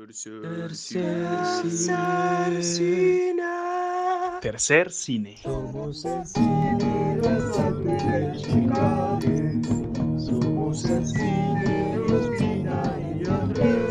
Tercer cine. Tercer cine. Somos el cine de Chicale. Somos el cine de Ospina y Andrés.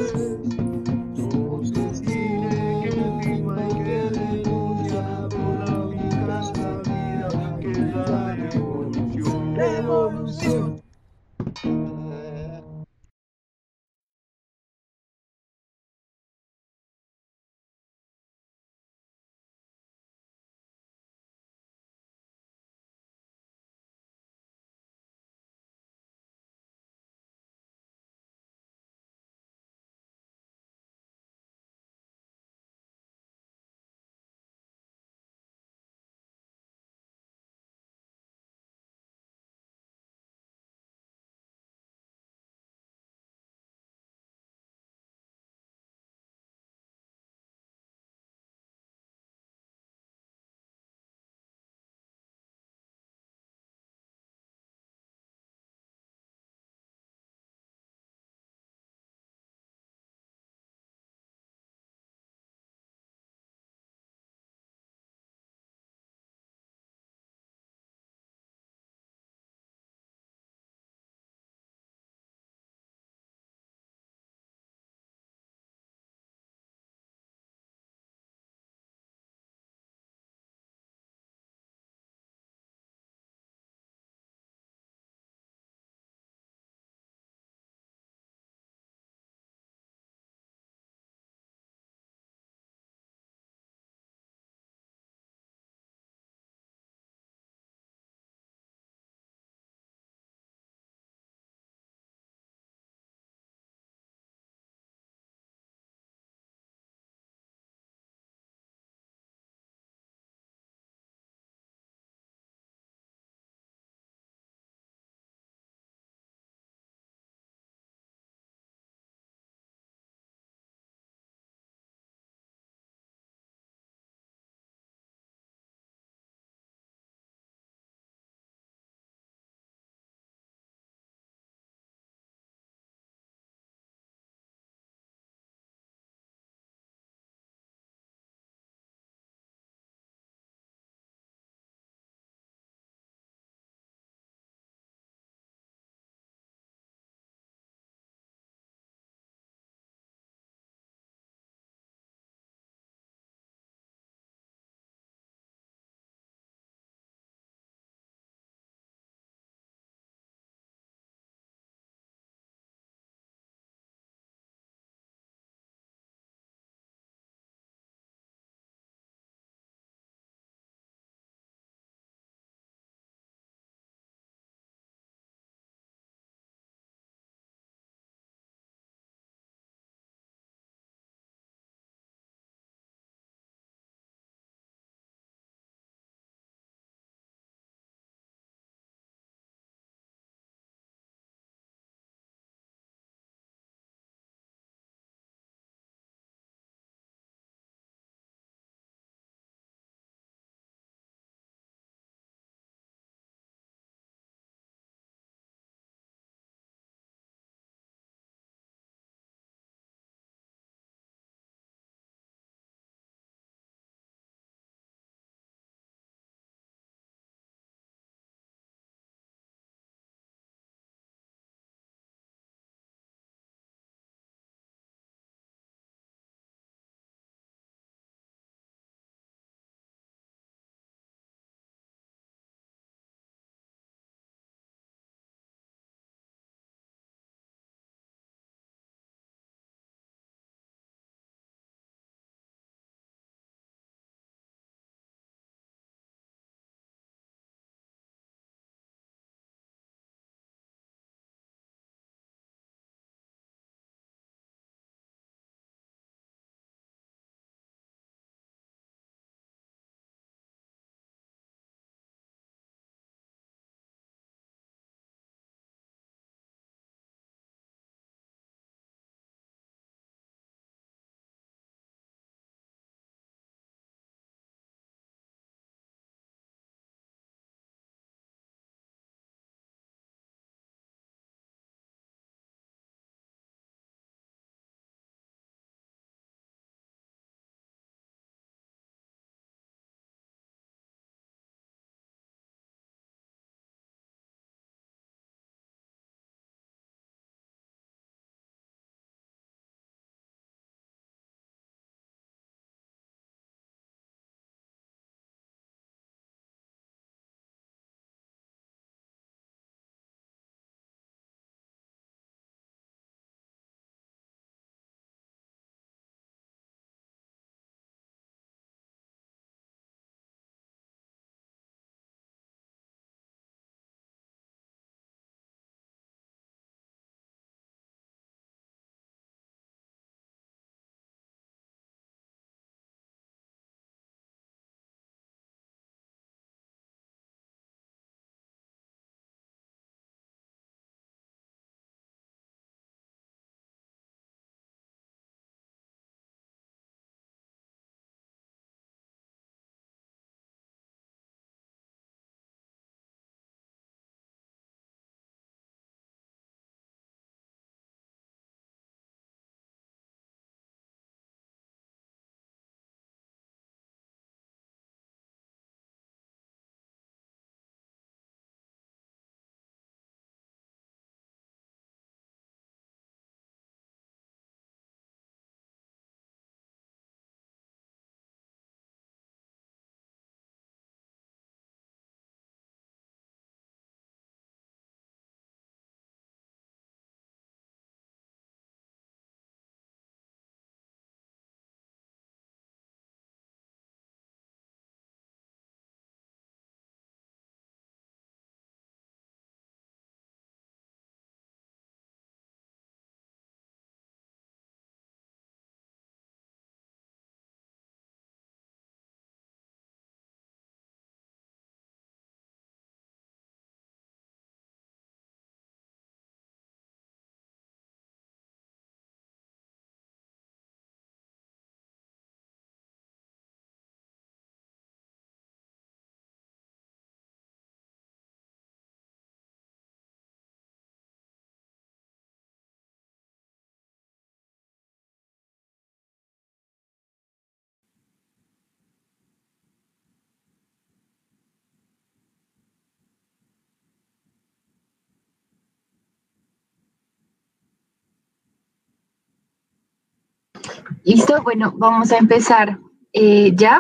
Listo, bueno, vamos a empezar eh, ya.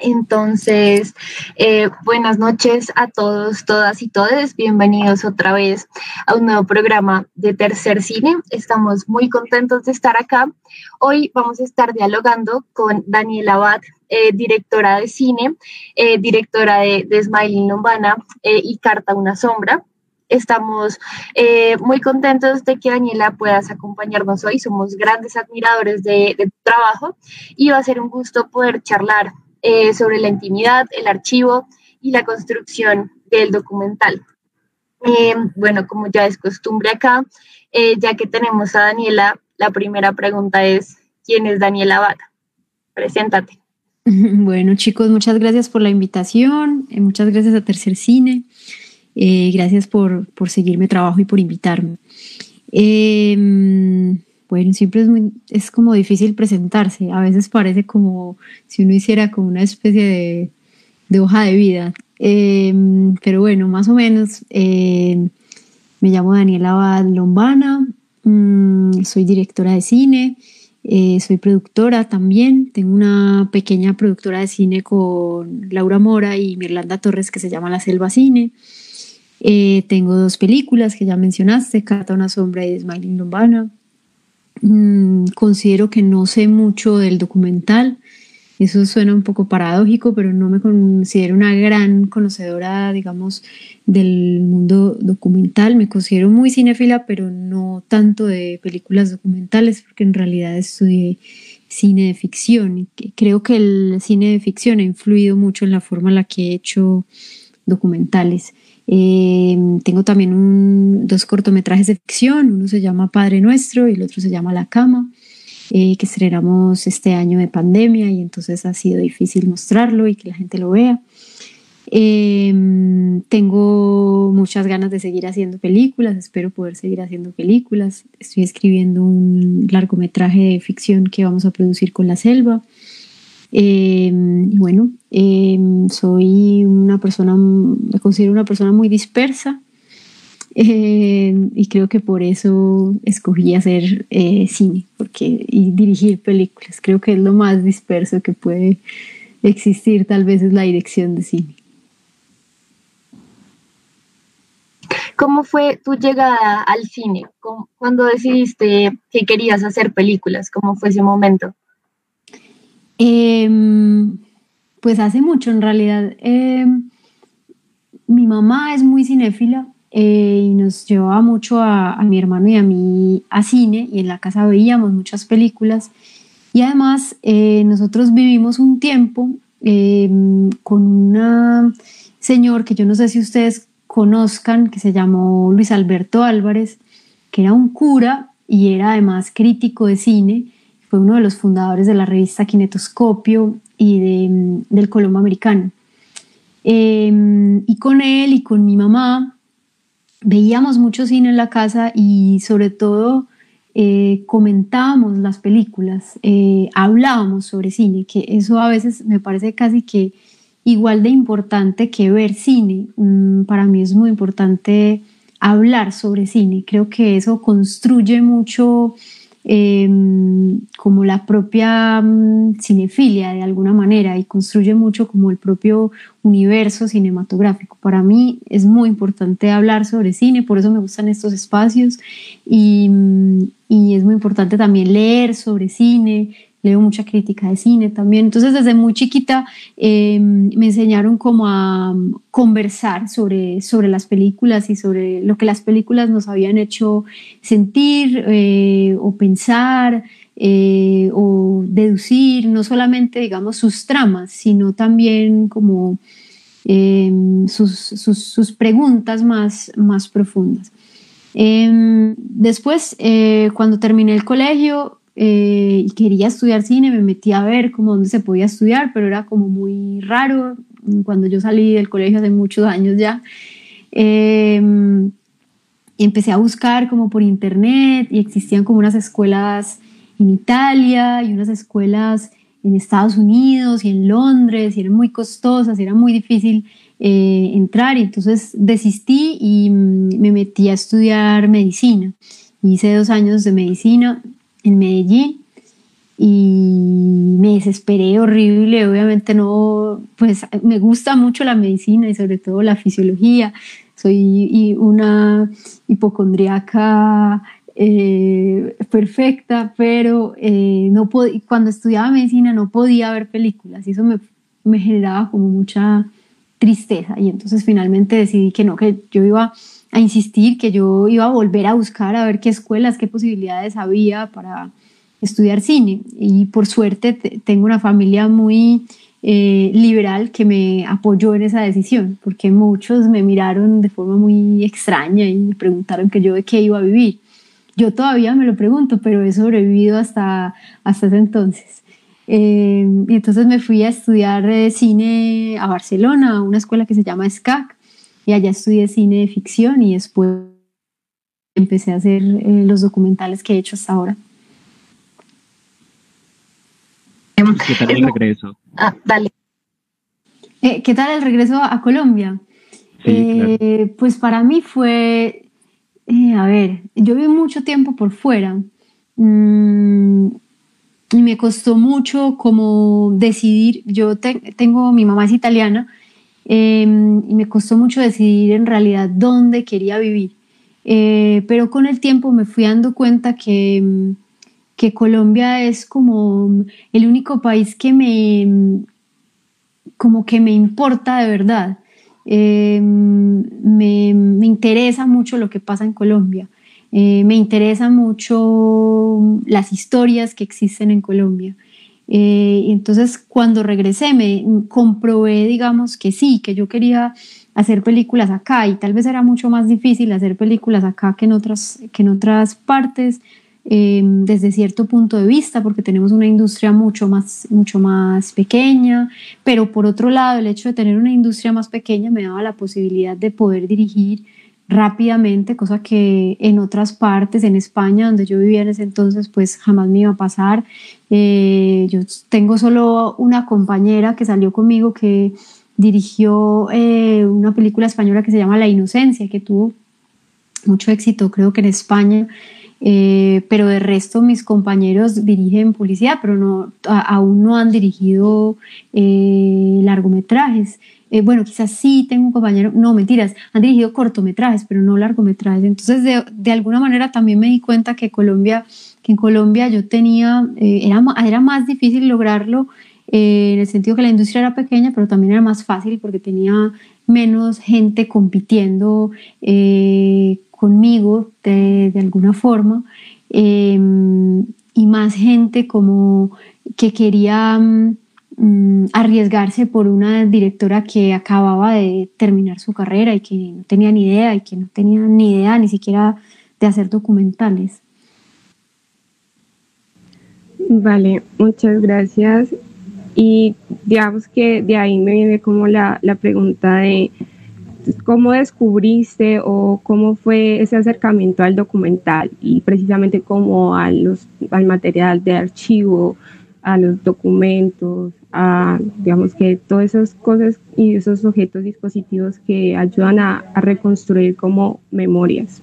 Entonces, eh, buenas noches a todos, todas y todes. Bienvenidos otra vez a un nuevo programa de Tercer Cine. Estamos muy contentos de estar acá. Hoy vamos a estar dialogando con Daniela Abad, eh, directora de cine, directora de, de Smiling Lombana y Carta Una Sombra. Estamos eh, muy contentos de que Daniela puedas acompañarnos hoy. Somos grandes admiradores de, tu trabajo y va a ser un gusto poder charlar eh, sobre la intimidad, el archivo y la construcción del documental. Eh, bueno, como ya es costumbre acá, ya que tenemos a Daniela, la primera pregunta es, ¿quién es Daniela Bata? Preséntate. Bueno, chicos, muchas gracias por la invitación, muchas gracias a Tercer Cine. Eh, gracias por, por seguirme trabajo y por invitarme. Em, bueno, siempre es, muy, es como difícil presentarse. A veces parece como si uno hiciera como una especie de, de hoja de vida. Em, pero bueno, más o menos. Em, me llamo Daniela Abad Lombana, mm, soy directora de cine, eh, soy productora también. Tengo una pequeña productora de cine con Laura Mora y Mirlanda Torres que se llama La Selva Cine. Eh, tengo dos películas que ya mencionaste, Carta una sombra y Smiling Lombana. Mm, considero que no sé mucho del documental. Eso suena un poco paradójico, pero no me considero una gran conocedora, digamos, del mundo documental. Me considero muy cinéfila, pero no tanto de películas documentales, porque en realidad estudié cine de ficción. Creo que el cine de ficción ha influido mucho en la forma en la que he hecho documentales. Eh, tengo también dos cortometrajes de ficción, uno se llama Padre Nuestro y el otro se llama La Cama, eh, que estrenamos este año de pandemia y entonces ha sido difícil mostrarlo y que la gente lo vea. Eh, tengo muchas ganas de seguir haciendo películas, espero poder seguir haciendo películas. Estoy escribiendo un largometraje de ficción que vamos a producir con La Selva. Em, y bueno, em, soy una persona, me considero una persona muy dispersa em, y creo que por eso escogí hacer eh, cine porque, y dirigir películas. Creo que es lo más disperso que puede existir, tal vez es la dirección de cine. ¿Cómo fue tu llegada al cine? ¿Cuándo decidiste que querías hacer películas? ¿Cómo fue ese momento? Em, pues hace mucho en realidad. Em, mi mamá es muy cinéfila eh, y nos llevaba mucho a, mi hermano y a mí a cine y en la casa veíamos muchas películas y además eh, nosotros vivimos un tiempo em, con un señor que yo no sé si ustedes conozcan que se llamó Luis Alberto Álvarez que era un cura y era además crítico de cine fue uno de los fundadores de la revista Kinetoscopio y de, mm, del Colombo Americano. Em, y con él y con mi mamá veíamos mucho cine en la casa y sobre todo eh, comentábamos las películas, eh, hablábamos sobre cine, que eso a veces me parece casi que igual de importante que ver cine. Mm, para mí es muy importante hablar sobre cine. Creo que eso construye mucho Em, como la propia mm, cinefilia de alguna manera y construye mucho como el propio universo cinematográfico. Para mí es muy importante hablar sobre cine, por eso me gustan estos espacios y, mm, y es muy importante también leer sobre cine, leo mucha crítica de cine también. Entonces, desde muy chiquita em, me enseñaron como a conversar sobre, sobre las películas y sobre lo que las películas nos habían hecho sentir eh, o pensar. Eh, o deducir no solamente digamos sus tramas sino también como em, sus, sus, preguntas más, más profundas em, después eh, cuando terminé el colegio eh, y quería estudiar cine, me metí a ver cómo dónde se podía estudiar, pero era como muy raro cuando yo salí del colegio hace muchos años ya. Em, empecé a buscar como por internet y existían como unas escuelas en Italia y unas escuelas en Estados Unidos y en Londres y eran muy costosas y era muy difícil eh, entrar y entonces desistí y mm, me metí a estudiar medicina. Hice dos años de medicina en Medellín y me desesperé horrible. Obviamente no, pues me gusta mucho la medicina y sobre todo la fisiología. Soy una hipocondriaca eh, perfecta, pero eh, no cuando estudiaba medicina no podía ver películas eso me, me generaba como mucha tristeza y entonces finalmente decidí que no, que yo iba a insistir, que yo iba a volver a buscar a ver qué escuelas, qué posibilidades había para estudiar cine. Y por suerte tengo una familia muy eh, liberal que me apoyó en esa decisión, porque muchos me miraron de forma muy extraña y me preguntaron que yo de qué iba a vivir. Yo todavía me lo pregunto, pero he sobrevivido hasta, hasta ese entonces. Eh, y entonces me fui a estudiar eh, cine a Barcelona, a una escuela que se llama SCAC, y allá estudié cine de ficción y después empecé a hacer los documentales que he hecho hasta ahora. ¿Qué tal el regreso? Ah, dale. Eh, ¿Qué tal el regreso a Colombia? Eh, pues para mí fue, eh, a ver, yo viví mucho tiempo por fuera mm, y me costó mucho como decidir, yo tengo, mi mamá es italiana em, y me costó mucho decidir en realidad dónde quería vivir, pero con el tiempo me fui dando cuenta que que Colombia es como el único país que me, como que me importa de verdad. Em, me, interesa mucho lo que pasa en Colombia. Eh, me interesa mucho las historias que existen en Colombia. Eh, entonces, cuando regresé, me comprobé, digamos, que sí, que yo quería hacer películas acá y tal vez era mucho más difícil hacer películas acá que en otras, que en otras partes, Em, desde cierto punto de vista, porque tenemos una industria mucho más, mucho más pequeña, pero por otro lado, el hecho de tener una industria más pequeña me daba la posibilidad de poder dirigir rápidamente, cosa que en otras partes, en España, donde yo vivía en ese entonces, pues jamás me iba a pasar. Eh, yo tengo solo una compañera que salió conmigo que dirigió eh, una película española que se llama La Inocencia, que tuvo mucho éxito, creo que en España. Eh, pero de resto mis compañeros dirigen publicidad, pero no, aún no han dirigido largometrajes. Eh, bueno, quizás sí tengo un compañero, no, mentiras, han dirigido cortometrajes, pero no largometrajes. Entonces, de, de alguna manera también me di cuenta que Colombia, que en Colombia yo tenía, era, era más difícil lograrlo en el sentido que la industria era pequeña, pero también era más fácil porque tenía menos gente compitiendo conmigo de, alguna forma em, y más gente como que quería mm, arriesgarse por una directora que acababa de terminar su carrera y que no tenía ni idea y que no tenía ni idea ni siquiera de hacer documentales. Vale, muchas gracias. Y digamos que de ahí me viene como la, la pregunta de ¿Cómo descubriste o cómo fue ese acercamiento al documental y precisamente como a los, al material de archivo, a los documentos, a, digamos que todas esas cosas y esos objetos, dispositivos que ayudan a, a reconstruir como memorias?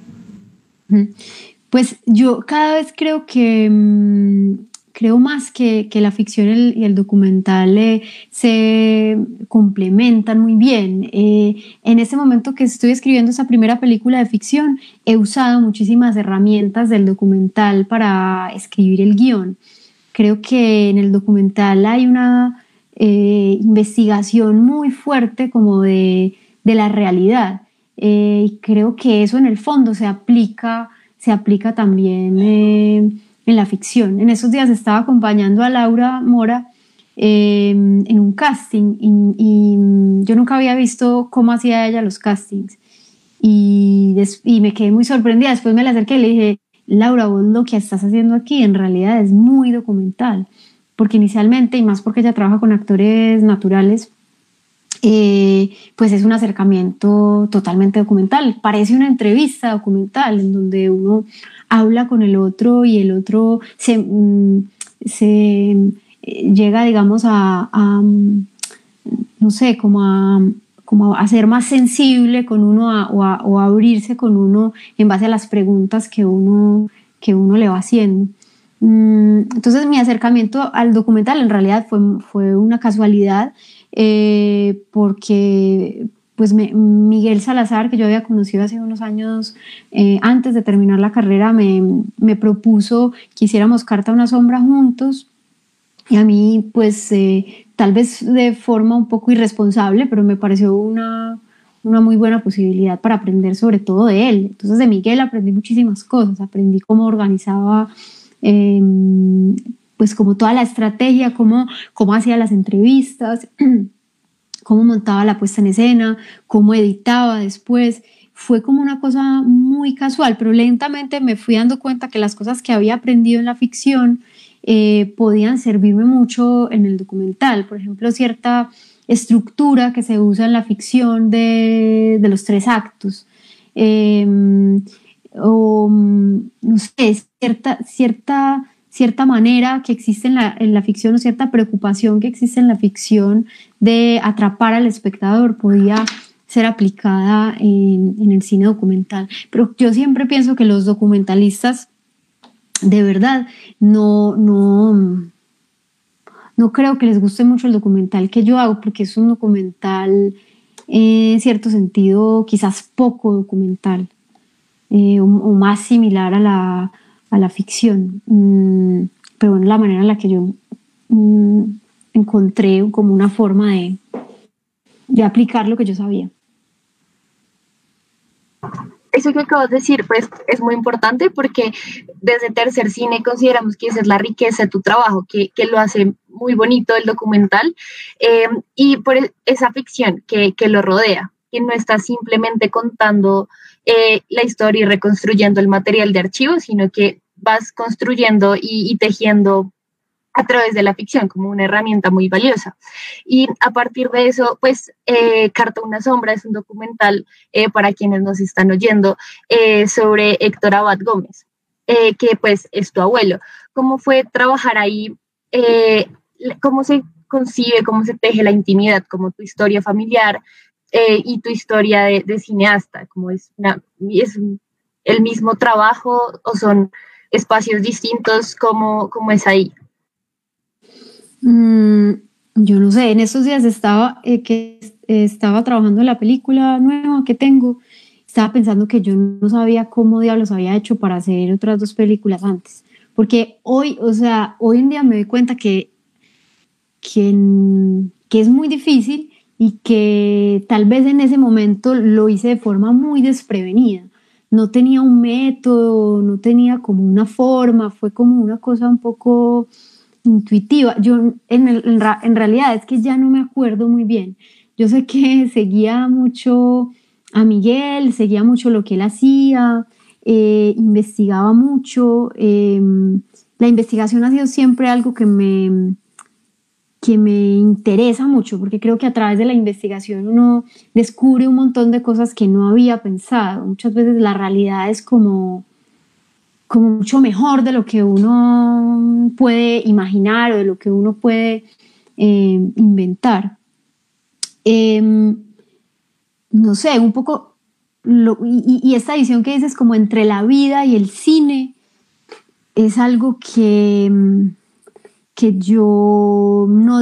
Pues yo cada vez creo que mm, creo más que, que la ficción y el, documental eh, se complementan muy bien. Eh, en este momento que estoy escribiendo esa primera película de ficción, he usado muchísimas herramientas del documental para escribir el guion. Creo que en el documental hay una eh, investigación muy fuerte como de, de la realidad. y creo que eso en el fondo se aplica, se aplica también en la ficción. En esos días estaba acompañando a Laura Mora em, en un casting y, yo nunca había visto cómo hacía ella los castings y, y, me quedé muy sorprendida. Después me la acerqué y le dije, Laura, vos lo que estás haciendo aquí en realidad es muy documental, porque inicialmente, y más porque ella trabaja con actores naturales, eh, pues es un acercamiento totalmente documental. Parece una entrevista documental en donde uno habla con el otro y el otro se, mm, eh, llega, digamos, a, mm, no sé, como a, como a ser más sensible con uno o, a, abrirse con uno en base a las preguntas que uno, que uno le va haciendo. Mm, entonces mi acercamiento al documental en realidad fue, fue una casualidad eh, porque pues Miguel Salazar, que yo había conocido hace unos años eh, antes de terminar la carrera, me, me, propuso que hiciéramos Carta a una sombra juntos. Y a mí, pues, eh, tal vez de forma un poco irresponsable, pero me pareció una, una muy buena posibilidad para aprender sobre todo de él. Entonces de Miguel aprendí muchísimas cosas, aprendí cómo organizaba em, pues como toda la estrategia, cómo, cómo hacía las entrevistas, cómo montaba la puesta en escena, cómo editaba después. Fue como una cosa muy casual, pero lentamente me fui dando cuenta que las cosas que había aprendido en la ficción eh, podían servirme mucho en el documental. Por ejemplo, cierta estructura que se usa en la ficción de, los tres actos. Em, o, no sé, cierta, cierta, cierta manera que existe en la, en la, ficción o cierta preocupación que existe en la ficción de atrapar al espectador podía ser aplicada en, en el cine documental. Pero yo siempre pienso que los documentalistas de verdad no, no, no creo que les guste mucho el documental que yo hago, porque es un documental, eh, en cierto sentido, quizás poco documental, eh, o, más similar a la, a la ficción. Mm, pero bueno, la manera en la que yo mm, encontré como una forma de, de aplicar lo que yo sabía eso que acabas de decir, pues es muy importante porque desde Tercer Cine consideramos que esa es la riqueza de tu trabajo, que, que lo hace muy bonito el documental eh, y por esa ficción que, que, lo rodea, que no está simplemente contando eh, la historia y reconstruyendo el material de archivo, sino que vas construyendo y tejiendo a través de la ficción como una herramienta muy valiosa. Y a partir de eso, pues eh, Carta una sombra es un documental eh, para quienes nos están oyendo eh, sobre Héctor Abad Gómez, que pues es tu abuelo. ¿Cómo fue trabajar ahí? ¿Cómo se concibe, cómo se teje la intimidad, como tu historia familiar y tu historia de, cineasta? ¿Cómo es, es el mismo trabajo o son espacios distintos? ¿Cómo, cómo es ahí? Mm, yo no sé, en esos días estaba, eh, que estaba trabajando en la película nueva que tengo, estaba pensando que yo no sabía cómo diablos había hecho para hacer otras dos películas antes. Porque hoy, o sea, hoy en día me doy cuenta que, que, que es muy difícil y que tal vez en ese momento lo hice de forma muy desprevenida. No tenía un método, no tenía como una forma, fue como una cosa un poco intuitiva. Yo en, en, realidad es que ya no me acuerdo muy bien. Yo sé que seguía mucho a Miguel, seguía mucho lo que él hacía, eh, investigaba mucho. Em, la investigación ha sido siempre algo que me, que me interesa mucho, porque creo que a través de la investigación uno descubre un montón de cosas que no había pensado. Muchas veces la realidad es como como mucho mejor de lo que uno puede imaginar o de lo que uno puede eh, inventar. Em, no sé, un poco, y, esta edición que dices como entre la vida y el cine, es algo que, que yo no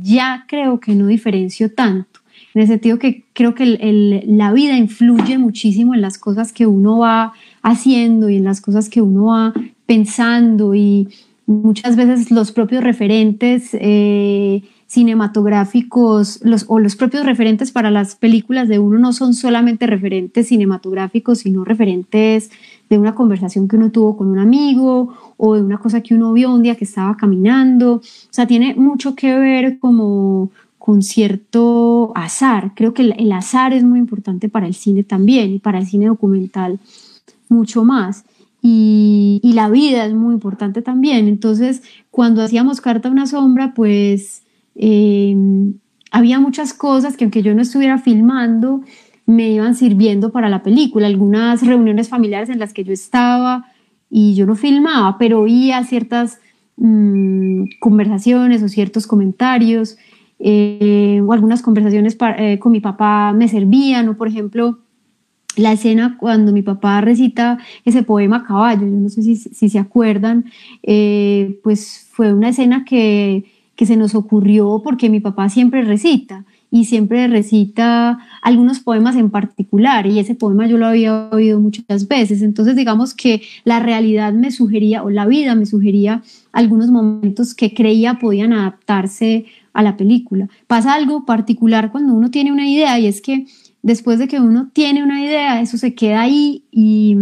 ya creo que no diferencio tanto, en el sentido que creo que la vida influye muchísimo en las cosas que uno va haciendo y en las cosas que uno va pensando y muchas veces los propios referentes eh, cinematográficos los, o los propios referentes para las películas de uno no son solamente referentes cinematográficos, sino referentes de una conversación que uno tuvo con un amigo o de una cosa que uno vio un día que estaba caminando. O sea, tiene mucho que ver como con cierto azar. Creo que el azar es muy importante para el cine también y para el cine documental mucho más. Y, la vida es muy importante también. Entonces, cuando hacíamos Carta a una sombra, pues eh, había muchas cosas que aunque yo no estuviera filmando, me iban sirviendo para la película. Algunas reuniones familiares en las que yo estaba y yo no filmaba, pero oía ciertas mm, conversaciones o ciertos comentarios. Eh, o algunas conversaciones eh, con mi papá me servían, o por ejemplo, la escena cuando mi papá recita ese poema Caballo, yo no sé si, si se acuerdan, eh, pues fue una escena que, que se nos ocurrió porque mi papá siempre recita y siempre recita algunos poemas en particular y ese poema yo lo había oído muchas veces. Entonces digamos que la realidad me sugería o la vida me sugería algunos momentos que creía podían adaptarse a la película. Pasa algo particular cuando uno tiene una idea y es que después de que uno tiene una idea, eso se queda ahí y,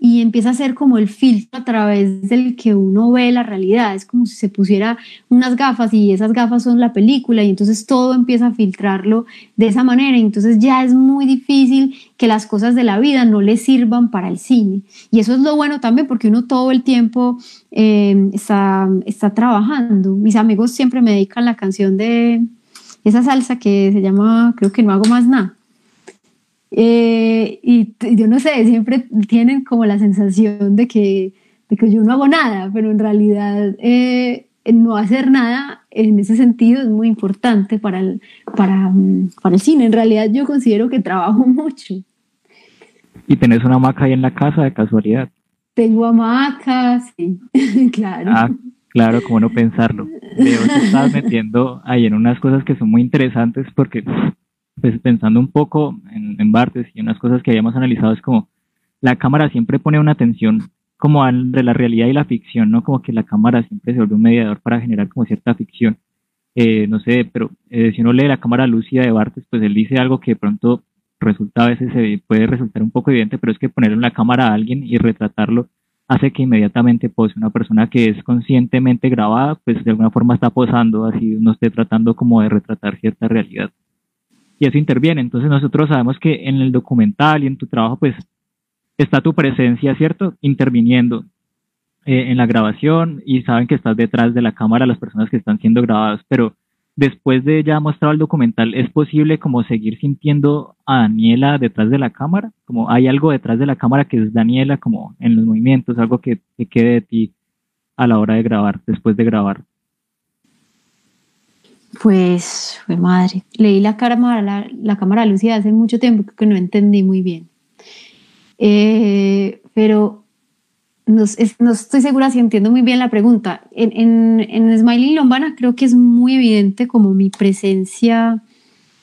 empieza a ser como el filtro a través del que uno ve la realidad. Es como si se pusiera unas gafas y esas gafas son la película y entonces todo empieza a filtrarlo de esa manera. Entonces ya es muy difícil que las cosas de la vida no le sirvan para el cine. Y eso es lo bueno también porque uno todo el tiempo eh, está, está trabajando. Mis amigos siempre me dedican la canción de esa salsa que se llama, creo que no hago más nada eh, y yo no sé, siempre tienen como la sensación de que, de que yo no hago nada, pero en realidad eh, no hacer nada en ese sentido es muy importante para el, para, para el cine. En realidad yo considero que trabajo mucho. ¿Y tenés una hamaca ahí en la casa de casualidad? Tengo hamacas, sí, claro. Ah, claro, cómo no pensarlo. Veo que estás metiendo ahí en unas cosas que son muy interesantes porque pues pensando un poco en, en Bartes y unas cosas que habíamos analizado es como la cámara siempre pone una tensión como entre la realidad y la ficción, ¿no? Como que la cámara siempre se vuelve un mediador para generar como cierta ficción. Eh, no sé, pero eh, si uno lee la cámara lúcida de Bartes, pues él dice algo que de pronto resulta a veces se puede resultar un poco evidente, pero es que ponerle en la cámara a alguien y retratarlo hace que inmediatamente pose una persona que es conscientemente grabada, pues de alguna forma está posando, así uno esté tratando como de retratar cierta realidad eso interviene. Entonces nosotros sabemos que en el documental y en tu trabajo pues está tu presencia, ¿cierto? Interviniendo eh, en la grabación y saben que estás detrás de la cámara las personas que están siendo grabadas, pero después de ya mostrado el documental, ¿es posible como seguir sintiendo a Daniela detrás de la cámara? Como hay algo detrás de la cámara que es Daniela como en los movimientos, algo que, que quede de ti a la hora de grabar, después de grabar. Pues, fue madre. Leí la cámara, la, la cámara hace mucho tiempo que no entendí muy bien. Eh, pero no, estoy segura si entiendo muy bien la pregunta. En, en, en Smiley Lombana creo que es muy evidente como mi presencia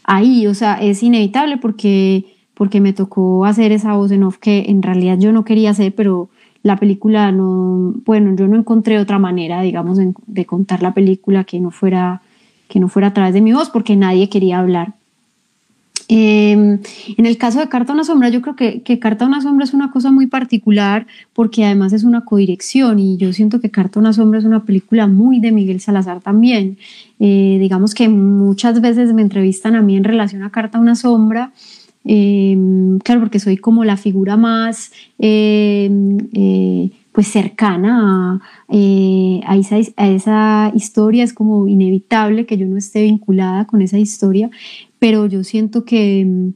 ahí, o sea, es inevitable porque, porque me tocó hacer esa voz en off que en realidad yo no quería hacer, pero la película no, bueno, yo no encontré otra manera, digamos, de contar la película que no fuera que no fuera a través de mi voz porque nadie quería hablar. Em, en el caso de Carta a una sombra, yo creo que, que, Carta a una sombra es una cosa muy particular porque además es una codirección y yo siento que Carta a una sombra es una película muy de Miguel Salazar también. Eh, digamos que muchas veces me entrevistan a mí en relación a Carta a una sombra. Eh, claro, porque soy como la figura más em, eh, pues cercana eh, a, esa, a, esa, historia, es como inevitable que yo no esté vinculada con esa historia, pero yo siento que,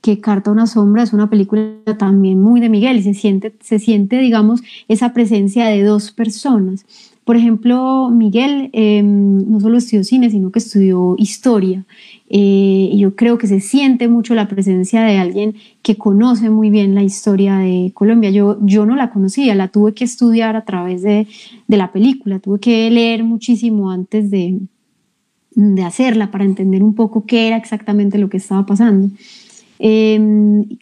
que Carta a una sombra es una película también muy de Miguel y se siente, se siente digamos, esa presencia de dos personas. Por ejemplo, Miguel eh, no solo estudió cine, sino que estudió historia. Eh, yo creo que se siente mucho la presencia de alguien que conoce muy bien la historia de Colombia. Yo, yo no la conocía, la tuve que estudiar a través de, de la película, tuve que leer muchísimo antes de, de hacerla para entender un poco qué era exactamente lo que estaba pasando. Eh,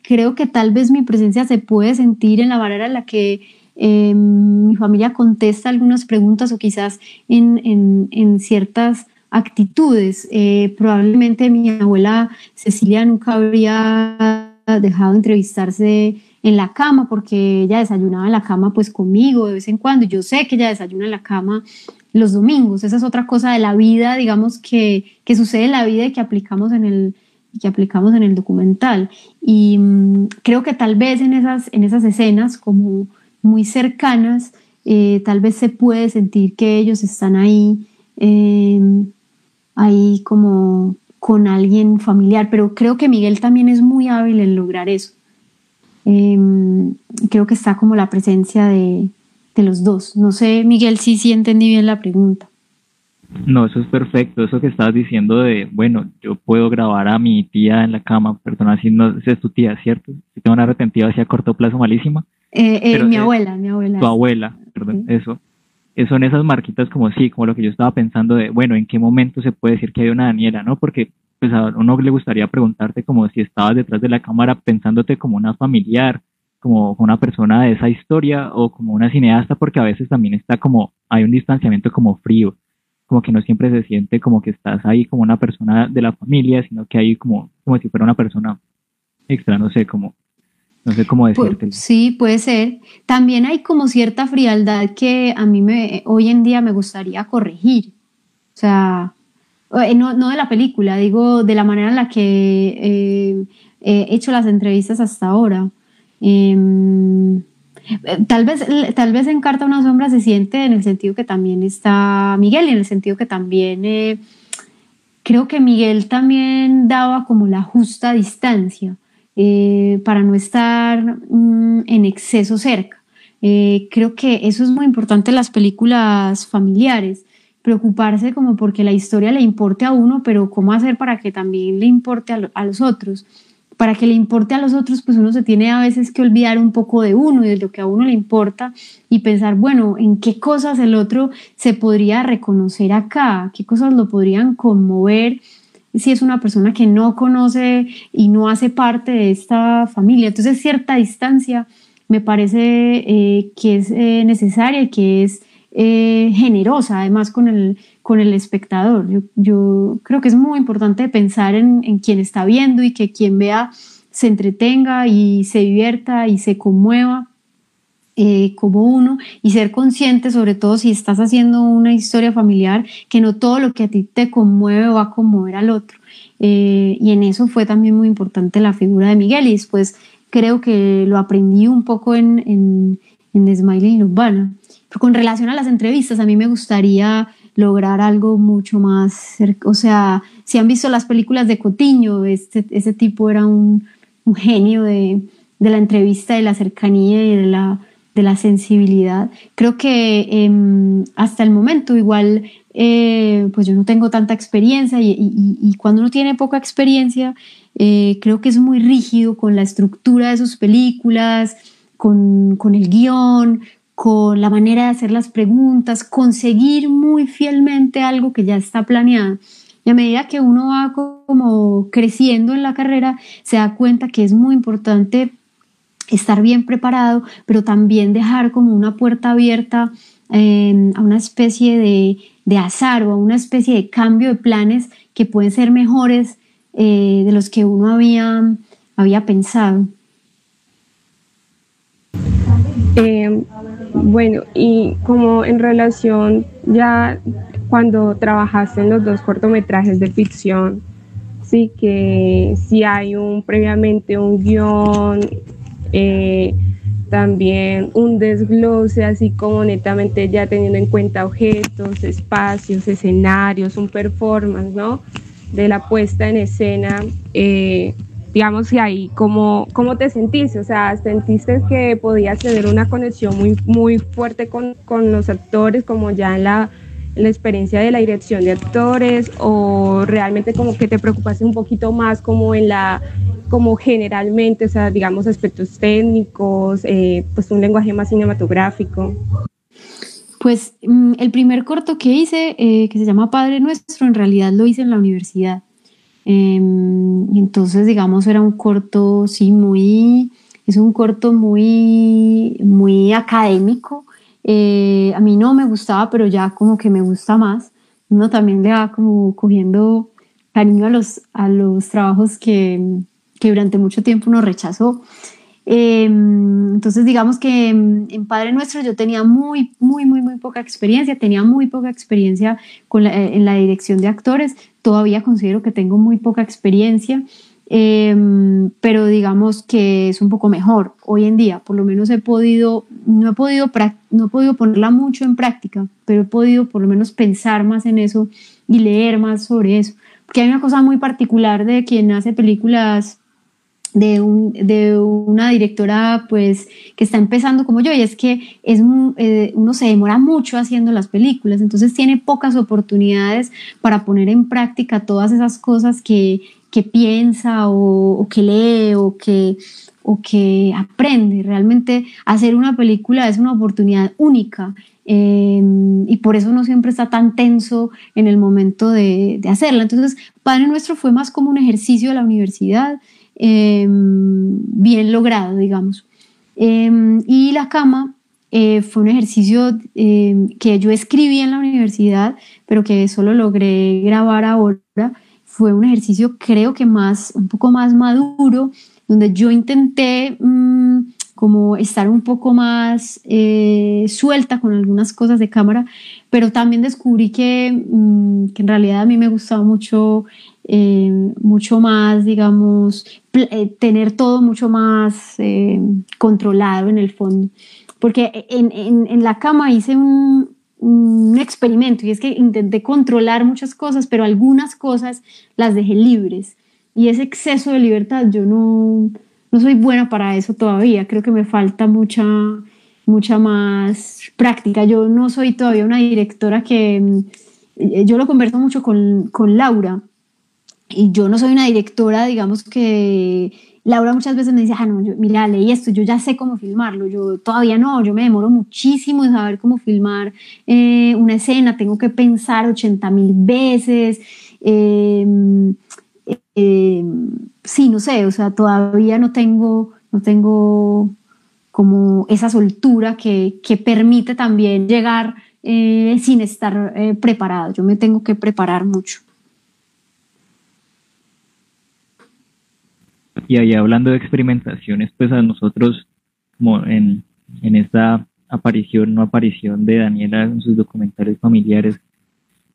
creo que tal vez mi presencia se puede sentir en la manera en la que eh, mi familia contesta algunas preguntas o quizás en, en, en ciertas actitudes. Eh, probablemente mi abuela Cecilia nunca habría dejado de entrevistarse en la cama porque ella desayunaba en la cama pues conmigo de vez en cuando. Yo sé que ella desayuna en la cama los domingos. Esa es otra cosa de la vida, digamos, que, que sucede en la vida y que aplicamos en el, que aplicamos en el documental. Y mmm, creo que tal vez en esas, en esas escenas como muy cercanas, eh, tal vez se puede sentir que ellos están ahí, eh, ahí como con alguien familiar, pero creo que Miguel también es muy hábil en lograr eso. Eh, creo que está como la presencia de, de, los dos. No sé, Miguel, si sí, sí entendí bien la pregunta. No, eso es perfecto. Eso que estabas diciendo de, bueno, yo puedo grabar a mi tía en la cama, perdón, así no es tu tía, ¿cierto? Si tengo una retentiva así a corto plazo malísima. Eh, eh, mi abuela, mi abuela. Tu abuela, perdón, eso. eso. Son esas marquitas como sí, como lo que yo estaba pensando de, bueno, ¿en qué momento se puede decir que hay una Daniela, no? Porque pues a uno le gustaría preguntarte como si estabas detrás de la cámara pensándote como una familiar, como una persona de esa historia o como una cineasta, porque a veces también está como, hay un distanciamiento como frío como que no siempre se siente como que estás ahí como una persona de la familia, sino que hay como, como si fuera una persona extra, no sé, como, no sé cómo decirte. sí, puede ser. También hay como cierta frialdad que a mí me, hoy en día me gustaría corregir. O sea, eh, no, no de la película, digo de la manera en la que eh, he hecho las entrevistas hasta ahora. Eh, Tal vez, tal vez en Carta una sombra se siente en el sentido que también está Miguel y en el sentido que también eh, creo que Miguel también daba como la justa distancia eh, para no estar mm, en exceso cerca. Eh, creo que eso es muy importante en las películas familiares, preocuparse como porque la historia le importe a uno, pero cómo hacer para que también le importe a los otros para que le importe a los otros, pues uno se tiene a veces que olvidar un poco de uno y de lo que a uno le importa y pensar, bueno, en qué cosas el otro se podría reconocer acá, qué cosas lo podrían conmover si es una persona que no conoce y no hace parte de esta familia. Entonces, cierta distancia me parece eh, que es eh, necesaria y que es eh, generosa, además con el, con el espectador. Yo, creo que es muy importante pensar en, en, quien está viendo y que quien vea se entretenga y se divierta y se conmueva eh, como uno y ser consciente, sobre todo si estás haciendo una historia familiar, que no todo lo que a ti te conmueve va a conmover al otro. Eh, y en eso fue también muy importante la figura de Miguel y después creo que lo aprendí un poco en, en, en Smiley Urbana. Pero con relación a las entrevistas, a mí me gustaría lograr algo mucho más, o sea, si han visto las películas de Cotiño, este, ese tipo era un, genio de, la entrevista, de la cercanía y de la, sensibilidad. Creo que eh, hasta el momento igual, eh, pues yo no tengo tanta experiencia y cuando uno tiene poca experiencia, eh, creo que es muy rígido con la estructura de sus películas, con, con el guion, con la manera de hacer las preguntas, conseguir muy fielmente algo que ya está planeado. Y a medida que uno va como creciendo en la carrera, se da cuenta que es muy importante estar bien preparado, pero también dejar como una puerta abierta eh, a una especie de, de, azar o a una especie de cambio de planes que pueden ser mejores eh, de los que uno había, había pensado. Eh, bueno, y como en relación ya cuando trabajaste en los dos cortometrajes de ficción, sí que si hay un previamente un guion, eh, también un desglose, así como netamente ya teniendo en cuenta objetos, espacios, escenarios, un performance, ¿no? De la puesta en escena. Eh, digamos que ahí, ¿cómo, ¿cómo te sentiste? O sea, ¿sentiste que podías tener una conexión muy, muy fuerte con, con los actores, como ya en la, la, experiencia de la dirección de actores, o realmente como que te preocupaste un poquito más como en la, como generalmente, o sea, digamos, aspectos técnicos, eh, pues un lenguaje más cinematográfico? Pues mm, el primer corto que hice, eh, que se llama Padre Nuestro, en realidad lo hice en la universidad Y entonces, digamos, era un corto, sí, muy, es un corto muy, muy académico. Eh, a mí no me gustaba, pero ya como que me gusta más. Uno también le va como cogiendo cariño a los, a los trabajos que, que durante mucho tiempo uno rechazó. Em, entonces, digamos que en Padre Nuestro yo tenía muy, muy, muy, muy poca experiencia, tenía muy poca experiencia con en la dirección de actores, todavía considero que tengo muy poca experiencia, em, pero digamos que es un poco mejor hoy en día, por lo menos he podido, no he podido, no he podido ponerla mucho en práctica, pero he podido por lo menos pensar más en eso y leer más sobre eso, porque hay una cosa muy particular de quien hace películas de, un, de, una directora pues que está empezando como yo y es que es, eh, uno se demora mucho haciendo las películas, entonces tiene pocas oportunidades para poner en práctica todas esas cosas que, que piensa o, que lee o que, o que aprende. Realmente hacer una película es una oportunidad única eh, y por eso uno siempre está tan tenso en el momento de, de hacerla. Entonces, Padre Nuestro fue más como un ejercicio de la universidad Em, bien logrado, digamos. Em, y la cama eh, fue un ejercicio em, que yo escribí en la universidad, pero que solo logré grabar ahora. Fue un ejercicio creo que más, un poco más maduro, donde yo intenté mm, como estar un poco más eh, suelta con algunas cosas de cámara, pero también descubrí que, mm, que en realidad a mí me gustaba mucho eh, mucho más, digamos, eh, tener todo mucho más eh, controlado en el fondo. Porque en, en, en la cama hice un, un, experimento y es que intenté controlar muchas cosas, pero algunas cosas las dejé libres. Y ese exceso de libertad, yo no, no soy buena para eso todavía. Creo que me falta mucha, mucha más práctica. Yo no soy todavía una directora que... Yo lo converso mucho con, con Laura y yo no soy una directora, digamos que Laura muchas veces me dice, ah, no, mira, leí esto, yo ya sé cómo filmarlo, yo todavía no, yo me demoro muchísimo en saber cómo filmar eh, una escena, tengo que pensar 80 mil veces. Em, sí, no sé, o sea, todavía no tengo, no tengo como esa soltura que, que permite también llegar eh, sin estar eh, preparado. Yo me tengo que preparar mucho. Y ahí hablando de experimentaciones, pues a nosotros, como en, en esta aparición, no aparición de Daniela en sus documentales familiares,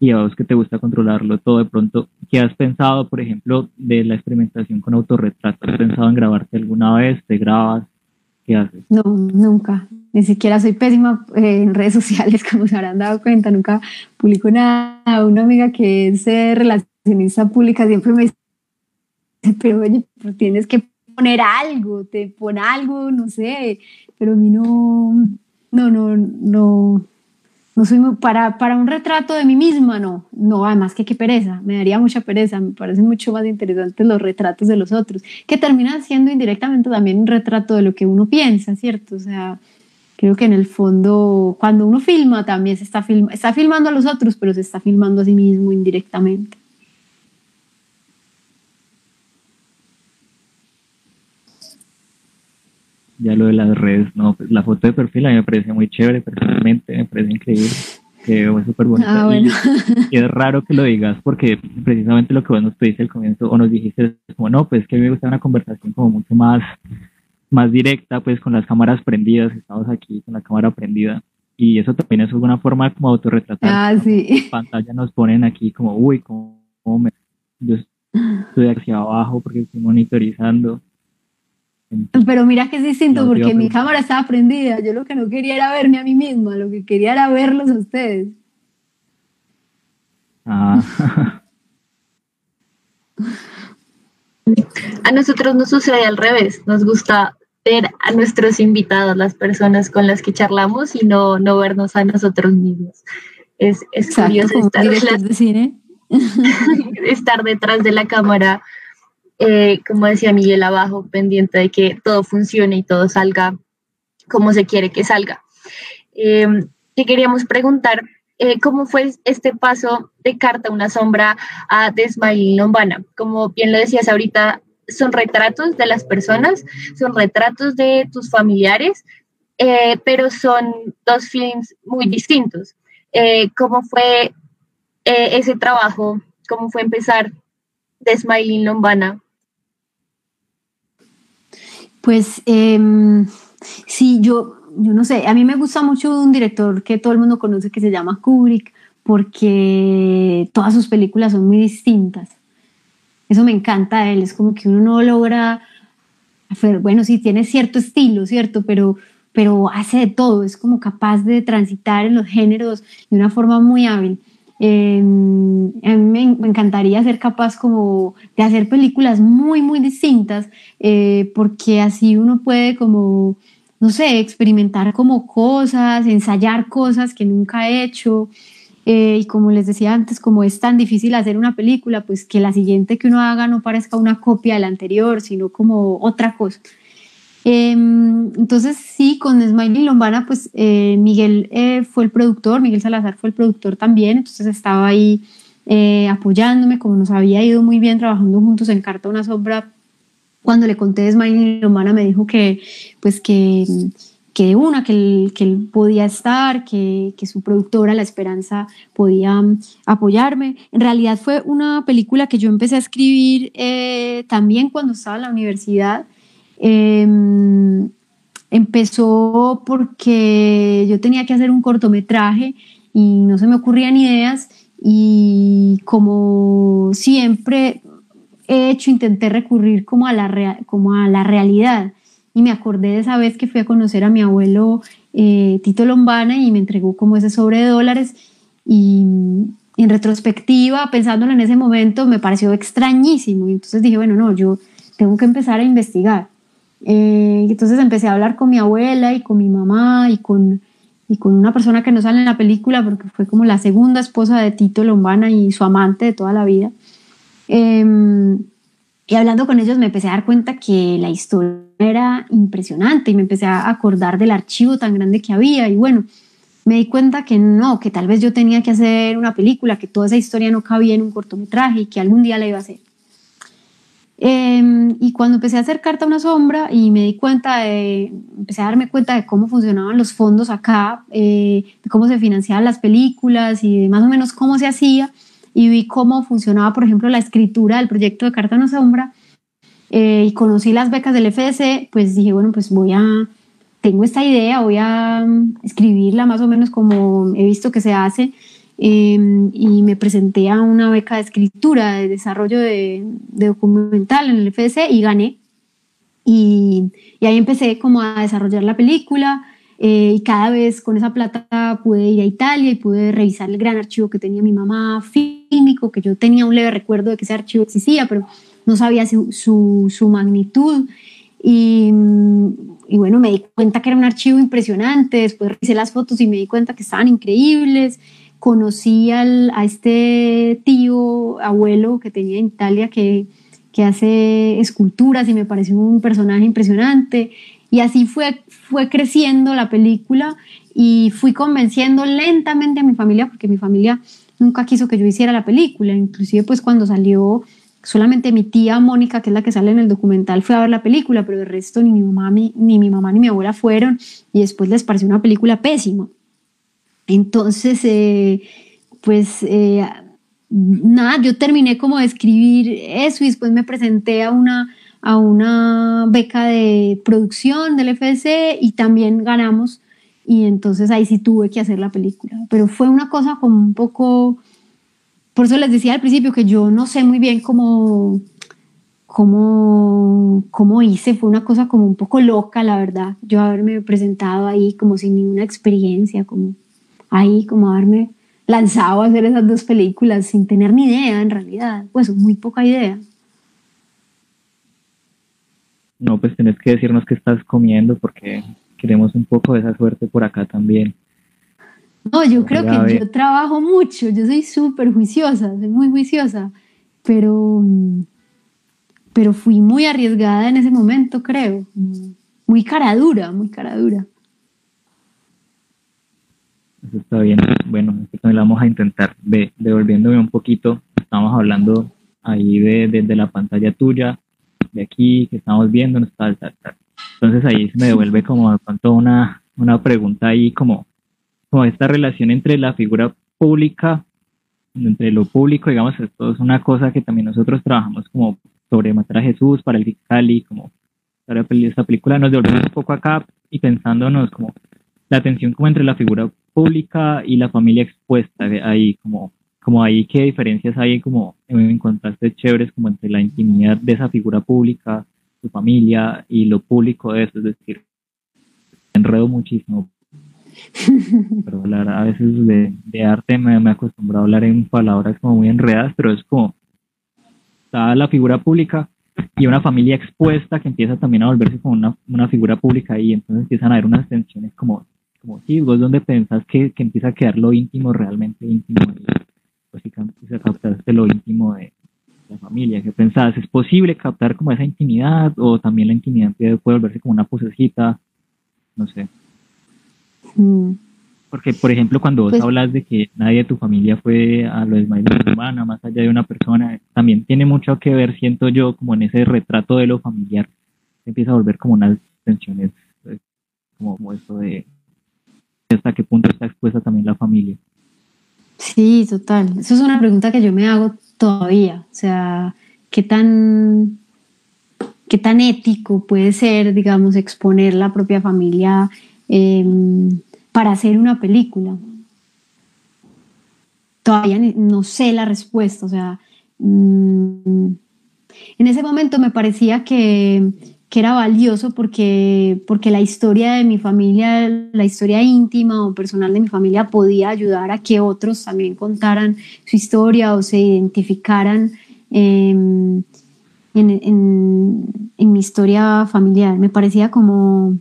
y a vos que te gusta controlarlo todo, de pronto, ¿qué has pensado, por ejemplo, de la experimentación con autorretrato? ¿Has pensado en grabarte alguna vez? ¿Te grabas? ¿Qué haces? No, nunca. Ni siquiera soy pésima eh, en redes sociales, como se habrán dado cuenta. Nunca publico nada. Una amiga que es eh, relacionista pública siempre me dice, pero oye, pues tienes que poner algo, te pon algo, no sé, pero a mí no, no, no, no, no soy muy, para, para un retrato de mí misma, no, no, además que qué pereza, me daría mucha pereza, me parecen mucho más interesantes los retratos de los otros, que terminan siendo indirectamente también un retrato de lo que uno piensa, ¿cierto? O sea, creo que en el fondo, cuando uno filma, también se está, film está filmando a los otros, pero se está filmando a sí mismo indirectamente. Ya lo de las redes, no, pues la foto de perfil a mí me parece muy chévere, personalmente me parece increíble, que es súper bonita. Ah, y, es raro que lo digas porque precisamente lo que vos nos pediste al comienzo o nos dijiste es como, no, pues que a mí me gusta una conversación como mucho más, más directa, pues con las cámaras prendidas, estamos aquí con la cámara prendida. Y eso también es una forma como autorretratar. Ah, sí. En pantalla nos ponen aquí como, uy, como, me... Yo estoy hacia abajo porque estoy monitorizando pero mira que es distinto porque mi cámara estaba prendida. Yo lo que no quería era verme a mí misma, lo que quería era verlos a ustedes. Ah. A nosotros nos sucede al revés. Nos gusta ver a nuestros invitados, las personas con las que charlamos y no, no vernos a nosotros mismos. Es, es curioso estar, de cine. estar detrás de la cámara eh, como decía Miguel abajo, pendiente de que todo funcione y todo salga como se quiere que salga. Eh, te queríamos preguntar, eh, ¿cómo fue este paso de Carta una sombra a Desmail Lombana? Como bien lo decías ahorita, son retratos de las personas, son retratos de tus familiares, pero son dos films muy distintos. ¿Cómo fue ese trabajo? ¿Cómo fue empezar de Lombana pues eh, sí, yo, yo no sé, a mí me gusta mucho un director que todo el mundo conoce que se llama Kubrick, porque todas sus películas son muy distintas. Eso me encanta de él, es como que uno no logra, bueno, sí, tiene cierto estilo, ¿cierto? Pero, pero hace de todo, es como capaz de transitar en los géneros de una forma muy hábil. A mí me, encantaría ser capaz como de hacer películas muy, muy distintas, eh, porque así uno puede como, no sé, experimentar como cosas, ensayar cosas que nunca he hecho. Eh, y como les decía antes, como es tan difícil hacer una película, pues que la siguiente que uno haga no parezca una copia de la anterior, sino como otra cosa. Em, entonces sí, con Smiley Lombana, pues eh, Miguel eh, fue el productor, Miguel Salazar fue el productor también, entonces estaba ahí apoyándome, como nos había ido muy bien trabajando juntos en Carta Una Sombra. Cuando le conté de Smiley Lombana me dijo que, pues que que una, que él, que él podía estar, que, que, su productora, La Esperanza, podía mm, apoyarme. En realidad fue una película que yo empecé a escribir eh, también cuando estaba en la universidad. Em, empezó porque yo tenía que hacer un cortometraje y no se me ocurrían ideas y como siempre he hecho, intenté recurrir como a la, como a la realidad. Y me acordé de esa vez que fui a conocer a mi abuelo eh, Tito Lombana y me entregó como ese sobre de dólares. Y en retrospectiva, pensándolo en ese momento, me pareció extrañísimo. Y entonces dije, bueno, no, yo tengo que empezar a investigar. Eh, entonces empecé a hablar con mi abuela y con mi mamá y con, y con una persona que no sale en la película porque fue como la segunda esposa de Tito Lombana y su amante de toda la vida. Em, y hablando con ellos me empecé a dar cuenta que la historia era impresionante y me empecé a acordar del archivo tan grande que había y bueno, me di cuenta que no, que tal vez yo tenía que hacer una película, que toda esa historia no cabía en un cortometraje y que algún día la iba a hacer. Em, y cuando empecé a hacer Carta a una Sombra y me di cuenta de, empecé a darme cuenta de cómo funcionaban los fondos acá, eh, de cómo se financiaban las películas y de más o menos cómo se hacía, y vi cómo funcionaba, por ejemplo, la escritura del proyecto de Carta a una Sombra, eh, y conocí las becas del FDC, pues dije, bueno, pues voy a, tengo esta idea, voy a mm, escribirla más o menos como he visto que se hace, em, y me presenté a una beca de escritura, de desarrollo de, documental en el FDC y gané. Y, y, ahí empecé como a desarrollar la película eh, y cada vez con esa plata pude ir a Italia y pude revisar el gran archivo que tenía mi mamá fílmico, que yo tenía un leve recuerdo de que ese archivo existía, pero no sabía su, su, magnitud. Y, y, bueno, me di cuenta que era un archivo impresionante, después revisé las fotos y me di cuenta que estaban increíbles. Conocí al, a este tío, abuelo que tenía en Italia que, que hace esculturas y me pareció un personaje impresionante. Y así fue, fue creciendo la película y fui convenciendo lentamente a mi familia, porque mi familia nunca quiso que yo hiciera la película. Inclusive pues cuando salió solamente mi tía Mónica, que es la que sale en el documental, fue a ver la película, pero el resto ni mi mamá ni, mi mamá ni mi abuela fueron y después les pareció una película pésima. Entonces, eh, pues eh, nada, yo terminé como de escribir eso y después me presenté a una, a una beca de producción del FDC y también ganamos. Y entonces ahí sí tuve que hacer la película. Pero fue una cosa como un poco por eso les decía al principio que yo no sé muy bien cómo, cómo, cómo hice, fue una cosa como un poco loca, la verdad, yo haberme presentado ahí como sin ninguna experiencia, como ahí, como haberme lanzado a hacer esas dos películas sin tener ni idea en realidad, pues muy poca idea. No, pues tenés que decirnos qué estás comiendo porque queremos un poco de esa suerte por acá también. No, yo creo que yo trabajo mucho, yo soy súper juiciosa, soy muy juiciosa, pero, pero fui muy arriesgada en ese momento, creo. Muy cara dura, muy cara dura. Eso está bien. Bueno, también vamos a intentar. Ve, devolviéndome un poquito, estamos hablando ahí de, de, la pantalla tuya, de aquí, que estamos viendo, tal, tal, tal. Entonces ahí se me devuelve como de pronto una, una pregunta ahí como como esta relación entre la figura pública, entre lo público, digamos, esto es una cosa que también nosotros trabajamos como sobre matar a Jesús para el Cali, como esta película nos devolvemos un poco acá y pensándonos como la tensión como entre la figura pública y la familia expuesta, ahí como, como ahí qué diferencias hay como en contraste chéveres como entre la intimidad de esa figura pública, su familia y lo público de eso, es decir, enredo muchísimo. Pero hablar a veces de, de arte me, me acostumbro a hablar en palabras como muy enredadas, pero es como está la figura pública y una familia expuesta que empieza también a volverse como una, una figura pública y entonces empiezan a haber unas tensiones como, como sí, vos donde pensás que, que empieza a quedar lo íntimo realmente íntimo, y, pues si captaste lo íntimo de la familia, ¿qué pensás? ¿Es posible captar como esa intimidad o también la intimidad puede volverse como una posecita? No sé. Mm. Porque, por ejemplo, cuando vos Pues- hablas de que nadie de tu familia fue a lo de Humana, más allá de una persona, también tiene mucho que ver, siento yo, como en ese retrato de lo familiar, se empieza a volver como unas tensiones, pues, como, como eso de hasta qué punto está expuesta también la familia. Sí, total. Eso es una pregunta que yo me hago todavía. O sea, ¿qué tan, qué tan ético puede ser, digamos, exponer la propia familia em, para hacer una película? Todavía no sé la respuesta. O sea, mm, en ese momento me parecía que, que era valioso porque, porque la historia de mi familia, la historia íntima o personal de mi familia podía ayudar a que otros también contaran su historia o se identificaran em, en, en- mi historia familiar. Me parecía como,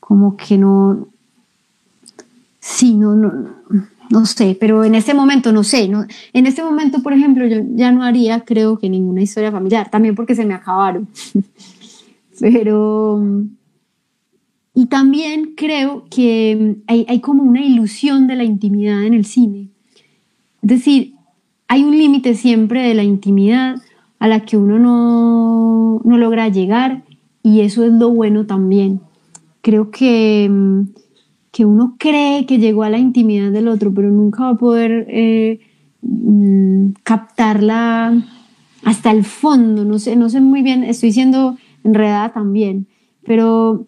como que no, sí, no, no, no sé, pero en este momento no sé. No, en este momento, por ejemplo, yo ya no haría, creo que ninguna historia familiar, también porque se me acabaron. pero. Y también creo que hay, hay como una ilusión de la intimidad en el cine. Es decir, hay un límite siempre de la intimidad a la que uno no, no logra llegar y eso es lo bueno también. Creo que, que uno cree que llegó a la intimidad del otro, pero nunca va a poder eh, mm, captarla hasta el fondo. No sé, no sé muy bien, estoy siendo enredada también, pero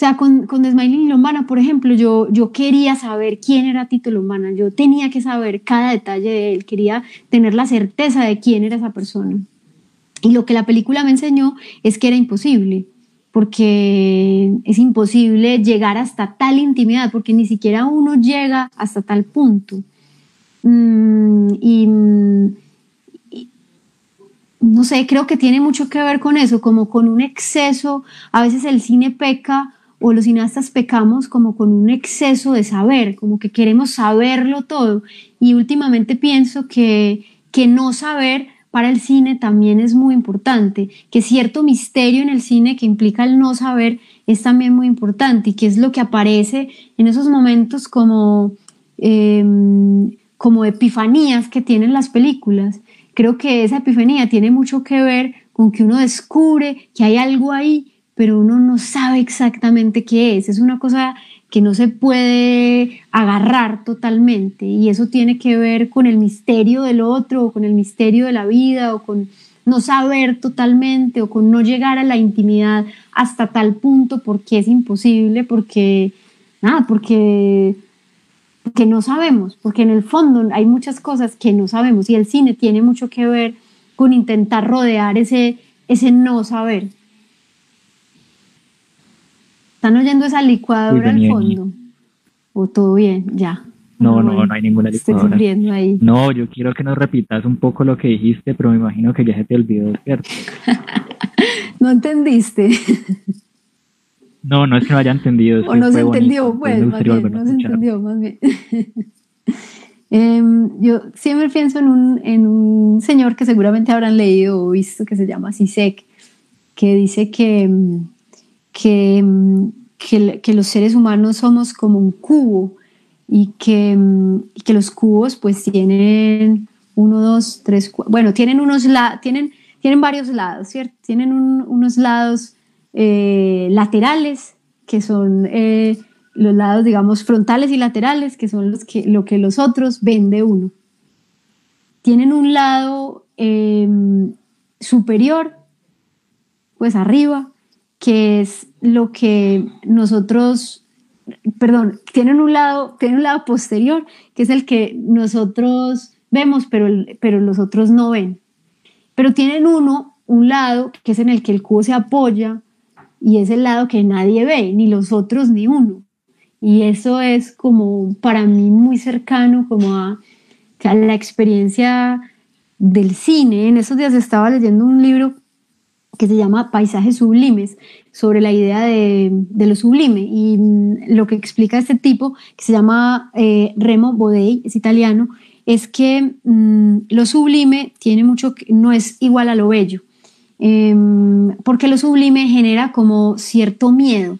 o sea, con, con Smiling Lombana, por ejemplo, yo, yo quería saber quién era Tito Lombana, yo tenía que saber cada detalle de él, quería tener la certeza de quién era esa persona. Y lo que la película me enseñó es que era imposible, porque es imposible llegar hasta tal intimidad, porque ni siquiera uno llega hasta tal punto. Mm, y no sé, creo que tiene mucho que ver con eso, como con un exceso, a veces el cine peca o los cineastas pecamos como con un exceso de saber, como que queremos saberlo todo. Y últimamente pienso que, que no saber para el cine también es muy importante, que cierto misterio en el cine que implica el no saber es también muy importante y que es lo que aparece en esos momentos como, eh, como epifanías que tienen las películas. Creo que esa epifanía tiene mucho que ver con que uno descubre que hay algo ahí, pero uno no sabe exactamente qué es. Es una cosa que no se puede agarrar totalmente y eso tiene que ver con el misterio del otro o con el misterio de la vida o con no saber totalmente o con no llegar a la intimidad hasta tal punto porque es imposible, porque nada, porque que no sabemos, porque en el fondo hay muchas cosas que no sabemos y el cine tiene mucho que ver con intentar rodear ese, ese no saber. ¿Están oyendo esa licuadora al fondo? ¿O todo bien? Ya. No, no, no hay ninguna Estoy licuadora. sufriendo ahí. No, yo quiero que nos repitas un poco lo que dijiste, pero me imagino que ya se te olvidó, ¿cierto? ¿No entendiste? No, no es que no haya entendido. o que no se bonito, entendió, entonces pues, más bien, no se entendió, más bien. Em, yo siempre pienso en un, en un señor que seguramente habrán leído o visto que se llama Sisek, que dice que, mm, que, mm, que, que los seres humanos somos como un cubo y que, y que los cubos pues tienen uno, dos, tres, cua- bueno, tienen unos la- tienen, tienen varios lados, ¿cierto? Tienen un- unos lados eh, laterales, que son eh, los lados, digamos, frontales y laterales, que son los que, lo que los otros ven de uno. Tienen un lado eh, superior, pues arriba, que es lo que nosotros, perdón, tienen un lado, tienen un lado posterior, que es el que nosotros vemos, pero, pero los otros no ven. Pero tienen uno, un lado, que es en el que el cubo se apoya, y es el lado que nadie ve, ni los otros ni uno. Y eso es como para mí muy cercano como a, la experiencia del cine. En esos días estaba leyendo un libro que se llama Paisajes Sublimes, sobre la idea de, de lo sublime. Y mm, lo que explica este tipo, que se llama eh, Remo Bodei, es italiano, es que mm, lo sublime tiene mucho, no es igual a lo bello, em, porque lo sublime genera como cierto miedo.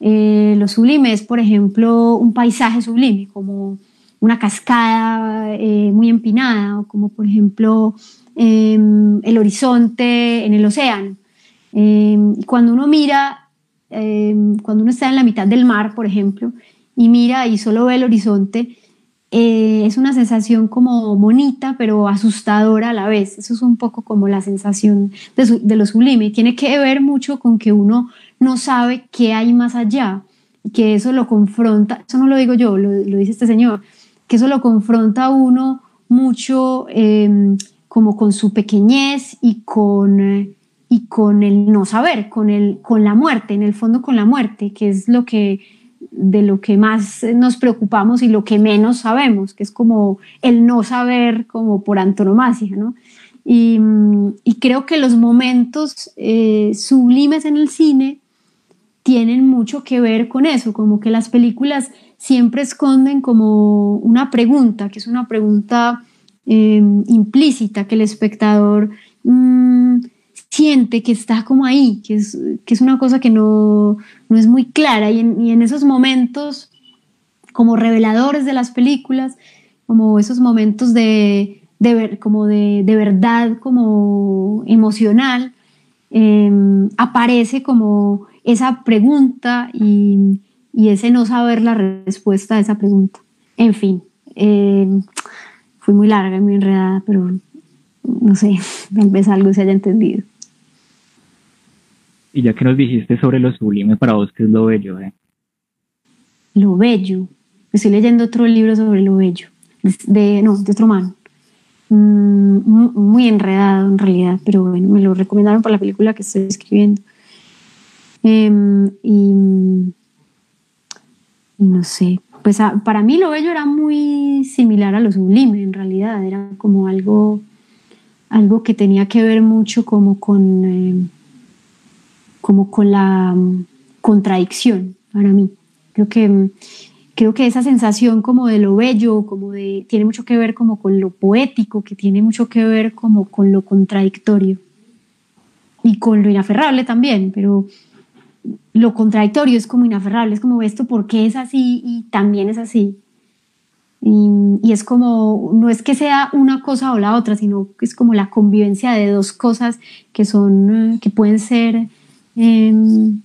Eh, lo sublime es, por ejemplo, un paisaje sublime, como una cascada eh, muy empinada, o como por ejemplo em, el horizonte en el océano. Em, cuando uno mira, cuando uno está en la mitad del mar, por ejemplo, y mira y solo ve el horizonte, eh, es una sensación como bonita, pero asustadora a la vez. Eso es un poco como la sensación de, lo sublime. Y tiene que ver mucho con que uno no sabe qué hay más allá, que eso lo confronta, eso no lo digo yo, lo, dice este señor, que eso lo confronta a uno mucho em, como con su pequeñez y con, y con el no saber, con, el, con la muerte, en el fondo con la muerte, que es lo que de lo que más nos preocupamos y lo que menos sabemos, que es como el no saber como por antonomasia, ¿no? Y, creo que los momentos eh, sublimes en el cine tienen mucho que ver con eso, como que las películas siempre esconden como una pregunta, que es una pregunta eh, implícita, que el espectador mm, siente que está como ahí, que es, que es una cosa que no, no es muy clara. Y en, y en, esos momentos, como reveladores de las películas, como esos momentos de, de ver, como de, de, verdad, como emocional, em, aparece como esa pregunta y, y, ese no saber la respuesta a esa pregunta. En fin, em, fui muy larga y muy enredada, pero no sé, tal vez algo se haya entendido. Y ya que nos dijiste sobre lo sublime, para vos, ¿qué es lo bello? Eh? Lo bello. Estoy leyendo otro libro sobre lo bello. De, no, de otro man. Mm, muy enredado en realidad, pero bueno, me lo recomendaron para la película que estoy escribiendo. Em, y, no sé, pues para mí lo bello era muy similar a lo sublime en realidad, era como algo, algo que tenía que ver mucho como con... Em, como con la mm, contradicción para mí. Creo que, mm, creo que esa sensación como de lo bello, como de, tiene mucho que ver como con lo poético, que tiene mucho que ver como con lo contradictorio y con lo inaferrable también, pero lo contradictorio es como inaferrable, es como esto porque es así y también es así. Y, y, es como, no es que sea una cosa o la otra, sino que es como la convivencia de dos cosas que son, que pueden ser Em,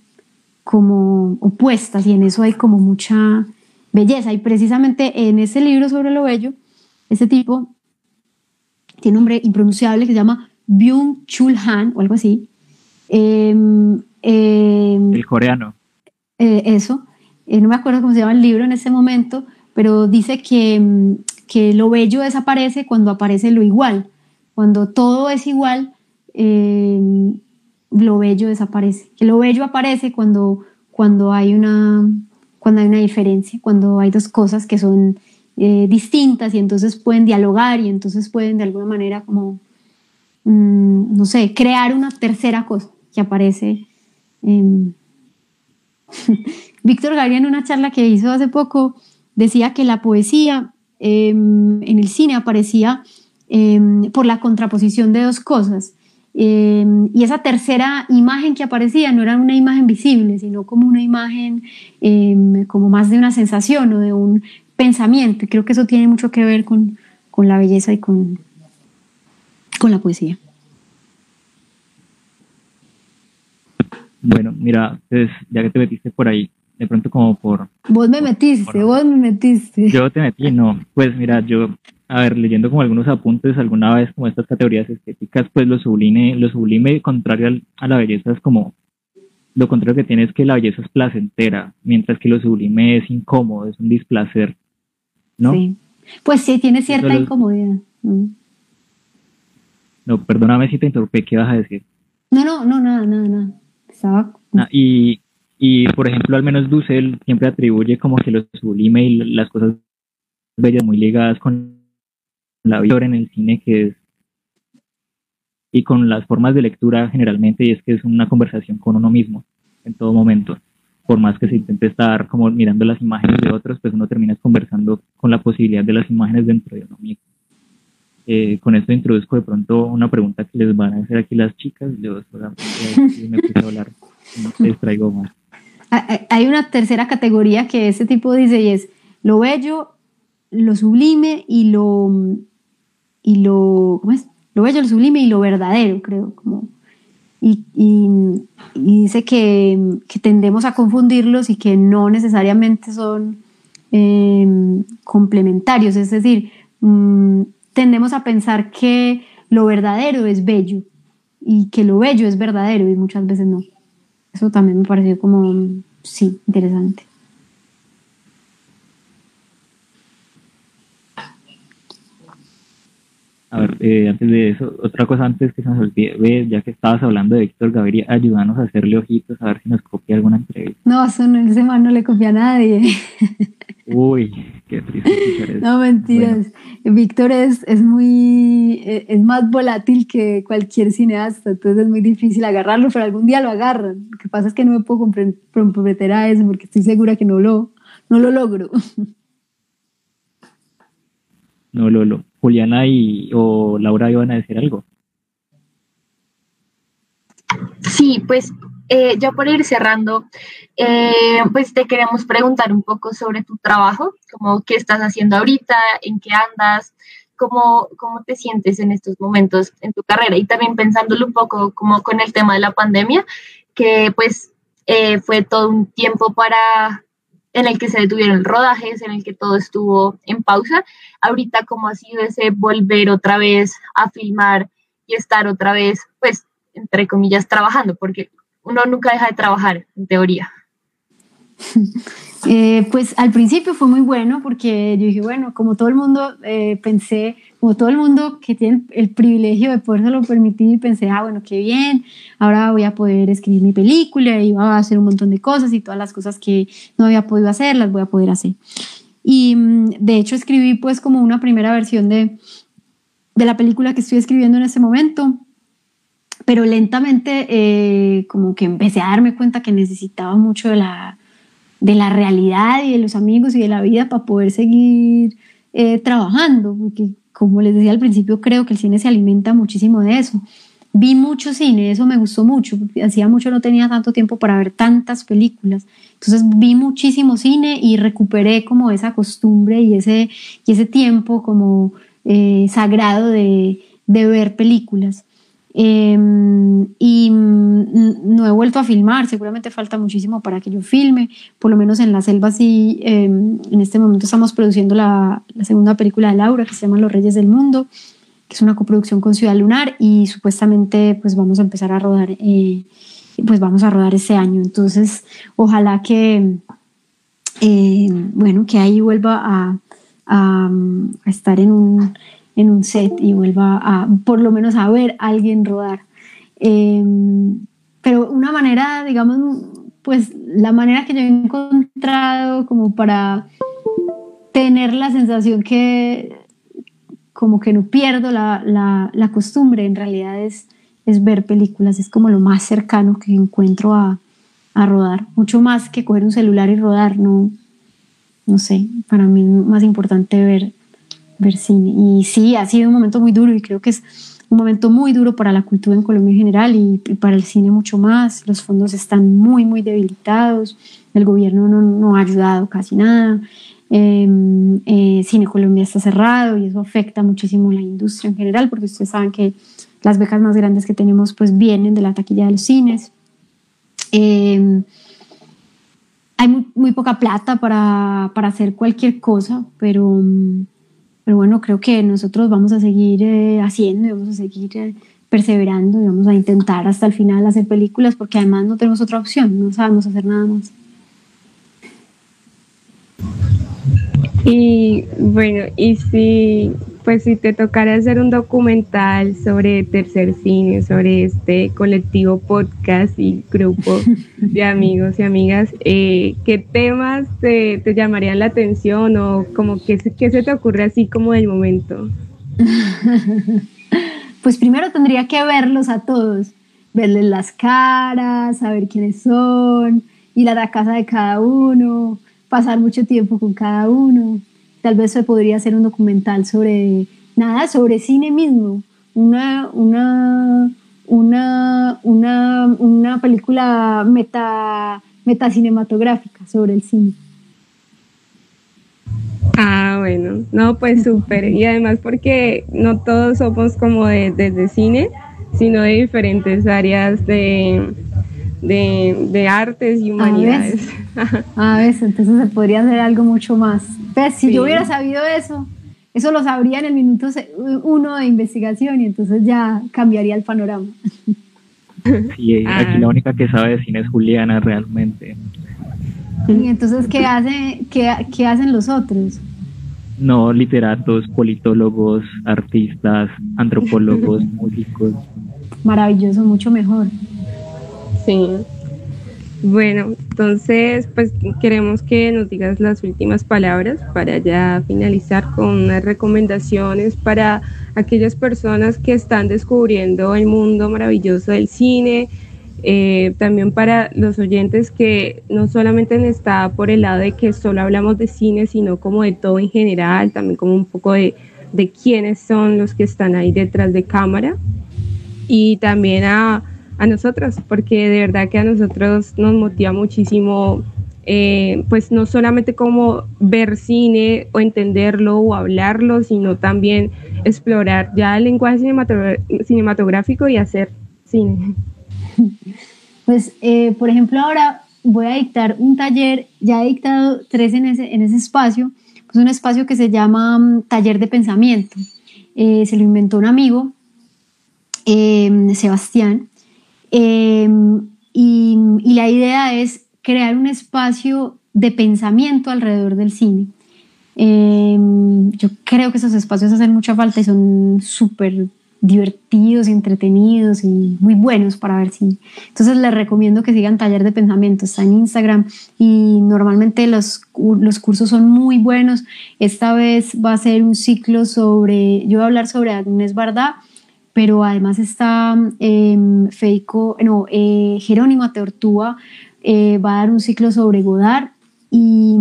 como opuestas y en eso hay como mucha belleza. Y precisamente en ese libro sobre lo bello, ese tipo tiene un nombre impronunciable que se llama Byung-Chul Han o algo así. Em, em, el coreano. Eh, eso, eh, no me acuerdo cómo se llama el libro en ese momento, pero dice que, que lo bello desaparece cuando aparece lo igual. Cuando todo es igual, lo bello desaparece. Que lo bello aparece cuando, cuando, hay, una, cuando hay una diferencia, cuando hay dos cosas que son eh, distintas y entonces pueden dialogar y entonces pueden de alguna manera como, mm, no sé, crear una tercera cosa que aparece. Víctor Gabriel en una charla que hizo hace poco decía que la poesía em, en el cine aparecía em, por la contraposición de dos cosas Em, y esa tercera imagen que aparecía no era una imagen visible, sino como una imagen em, como más de una sensación o de un pensamiento. Creo que eso tiene mucho que ver con, con la belleza y con, con la poesía. Bueno, mira, pues, ya que te metiste por ahí, de pronto como por... Vos me metiste, vos me metiste. Yo te metí, no. Pues mira, yo a ver, leyendo como algunos apuntes alguna vez como estas categorías estéticas, pues lo sublime, lo sublime contrario a la belleza es como lo contrario que tiene es que la belleza es placentera, mientras que lo sublime es incómodo, es un displacer, ¿no? Sí. Pues sí, tiene cierta incomodidad. Mm. No, perdóname si te interrumpí, ¿qué vas a decir? No, no, no, nada, nada, nada. Estaba... Ah, y, Y, por ejemplo, al menos Dussel siempre atribuye como que lo sublime y las cosas bellas muy ligadas con la vida en el cine, que es y con las formas de lectura generalmente, y es que es una conversación con uno mismo en todo momento. Por más que se intente estar como mirando las imágenes de otros, pues uno termina conversando con la posibilidad de las imágenes dentro de uno mismo. Eh, con esto introduzco de pronto una pregunta que les van a hacer aquí las chicas. Yo solamente me puse a hablar, no les traigo más. Ah, ah, hay una tercera categoría que ese tipo dice y es lo bello, lo sublime y lo y lo ¿cómo es? Lo bello, lo sublime y lo verdadero, creo, como y, dice que, tendemos a confundirlos y que no necesariamente son em, complementarios, es decir, mm, tendemos a pensar que lo verdadero es bello y que lo bello es verdadero y muchas veces no. Eso también me pareció como, sí, interesante. A ver, eh, antes de eso, otra cosa antes que se nos olvide, ya que estabas hablando de Víctor Gaviria, ayúdanos a hacerle ojitos a ver si nos copia alguna entrevista. No, eso no, ese man no le copia a nadie. Uy, qué triste No, mentiras. Víctor es, es muy, e, es más volátil que cualquier cineasta, entonces es muy difícil agarrarlo, pero algún día lo agarran. Lo que pasa es que no me puedo comprometer a eso porque estoy segura que no lo, no lo logro. No, lo, lo. Juliana y o Laura iban a decir algo. Sí, pues eh, ya por ir cerrando, eh, pues te queremos preguntar un poco sobre tu trabajo, como qué estás haciendo ahorita, en qué andas, cómo, cómo te sientes en estos momentos en tu carrera y también pensándolo un poco como con el tema de la pandemia, que pues eh, fue todo un tiempo para en el que se detuvieron rodajes, en el que todo estuvo en pausa. Ahorita, ¿cómo ha sido ese volver otra vez a filmar y estar otra vez, pues, entre comillas, trabajando? Porque uno nunca deja de trabajar, en teoría. Eh, pues al principio fue muy bueno porque yo dije, bueno, como todo el mundo eh, pensé, como todo el mundo que tiene el privilegio de podérselo permitir, pensé, ah, bueno, qué bien, ahora voy a poder escribir mi película y voy a hacer un montón de cosas y todas las cosas que no había podido hacer, las voy a poder hacer. Y mm, de hecho escribí pues como una primera versión de, de la película que estoy escribiendo en ese momento, pero lentamente eh, como que empecé a darme cuenta que necesitaba mucho de la de la realidad y de los amigos y de la vida para poder seguir eh, trabajando, porque como les decía al principio, creo que el cine se alimenta muchísimo de eso. Vi mucho cine, eso me gustó mucho, hacía mucho no tenía tanto tiempo para ver tantas películas. Entonces vi muchísimo cine y recuperé como esa costumbre y ese, y ese tiempo como eh, sagrado de, de ver películas. Em, y no he vuelto a filmar, seguramente falta muchísimo para que yo filme, por lo menos en la selva sí, em, en este momento estamos produciendo la, segunda película de Laura que se llama Los Reyes del Mundo, que es una coproducción con Ciudad Lunar y supuestamente pues vamos a empezar a rodar, eh, pues vamos a rodar ese año, entonces ojalá que, eh, bueno, que ahí vuelva a, a estar en un en un set y vuelva a, por lo menos, a ver a alguien rodar. Em, pero una manera, digamos, pues la manera que yo he encontrado como para tener la sensación que como que no pierdo la, la, la costumbre, en realidad es, es ver películas, es como lo más cercano que encuentro a, a rodar, mucho más que coger un celular y rodar, no, no sé, para mí es más importante ver ver cine. Y sí, ha sido un momento muy duro y creo que es un momento muy duro para la cultura en Colombia en general y, para el cine mucho más. Los fondos están muy, muy debilitados. El gobierno no, no ha ayudado casi nada. Em, eh, cine Colombia está cerrado y eso afecta muchísimo la industria en general porque ustedes saben que las becas más grandes que tenemos pues vienen de la taquilla de los cines. Em, hay muy, muy, poca plata para, para hacer cualquier cosa, pero pero bueno, creo que nosotros vamos a seguir eh, haciendo y vamos a seguir eh, perseverando y vamos a intentar hasta el final hacer películas porque además no tenemos otra opción, no sabemos hacer nada más. Y bueno, y si pues si te tocara hacer un documental sobre tercer cine, sobre este colectivo podcast y grupo de amigos y amigas, eh, ¿qué temas te, te, llamarían la atención o como que, qué se te ocurre así como del momento? pues primero tendría que verlos a todos, verles las caras, saber quiénes son, ir a la casa de cada uno, pasar mucho tiempo con cada uno. Tal vez se podría hacer un documental sobre nada, sobre cine mismo, una, una, una, una, una película meta, metacinematográfica sobre el cine. Ah, bueno, no, pues súper. Y además porque no todos somos como de, de, cine, sino de diferentes áreas de, de, artes y humanidades. A veces, entonces se podría hacer algo mucho más. Pues, si yo hubiera sabido eso, eso lo sabría en el minuto uno de investigación y entonces ya cambiaría el panorama. Sí, aquí ah. la única que sabe de cine es Juliana realmente. ¿Y entonces qué, hace, qué, qué hacen los otros? No, literatos, politólogos, artistas, antropólogos, músicos. Maravilloso, mucho mejor. Sí. Bueno, entonces, pues queremos que nos digas las últimas palabras para ya finalizar con unas recomendaciones para aquellas personas que están descubriendo el mundo maravilloso del cine, eh, también para los oyentes que no solamente está por el lado de que solo hablamos de cine, sino como de todo en general, también como un poco de, de quiénes son los que están ahí detrás de cámara y también a, a nosotros, porque de verdad que a nosotros nos motiva muchísimo. Eh, pues no solamente como ver cine o entenderlo o hablarlo, sino también explorar ya el lenguaje cinematográfico y hacer cine. Pues, eh, por ejemplo, ahora voy a dictar un taller, ya he dictado tres en ese, en ese espacio, pues un espacio que se llama mm, Taller de Pensamiento. Eh, se lo inventó un amigo, Sebastián, em, y, y, la idea es crear un espacio de pensamiento alrededor del cine. Em, yo creo que esos espacios hacen mucha falta y son súper divertidos, entretenidos y muy buenos para ver si. Entonces les recomiendo que sigan Taller de Pensamiento, está en Instagram y normalmente los, los cursos son muy buenos. Esta vez va a ser un ciclo sobre, yo voy a hablar sobre Agnés Bardá, pero además está eh, no, eh, Jerónimo Teortúa, eh, va a dar un ciclo sobre Godard y,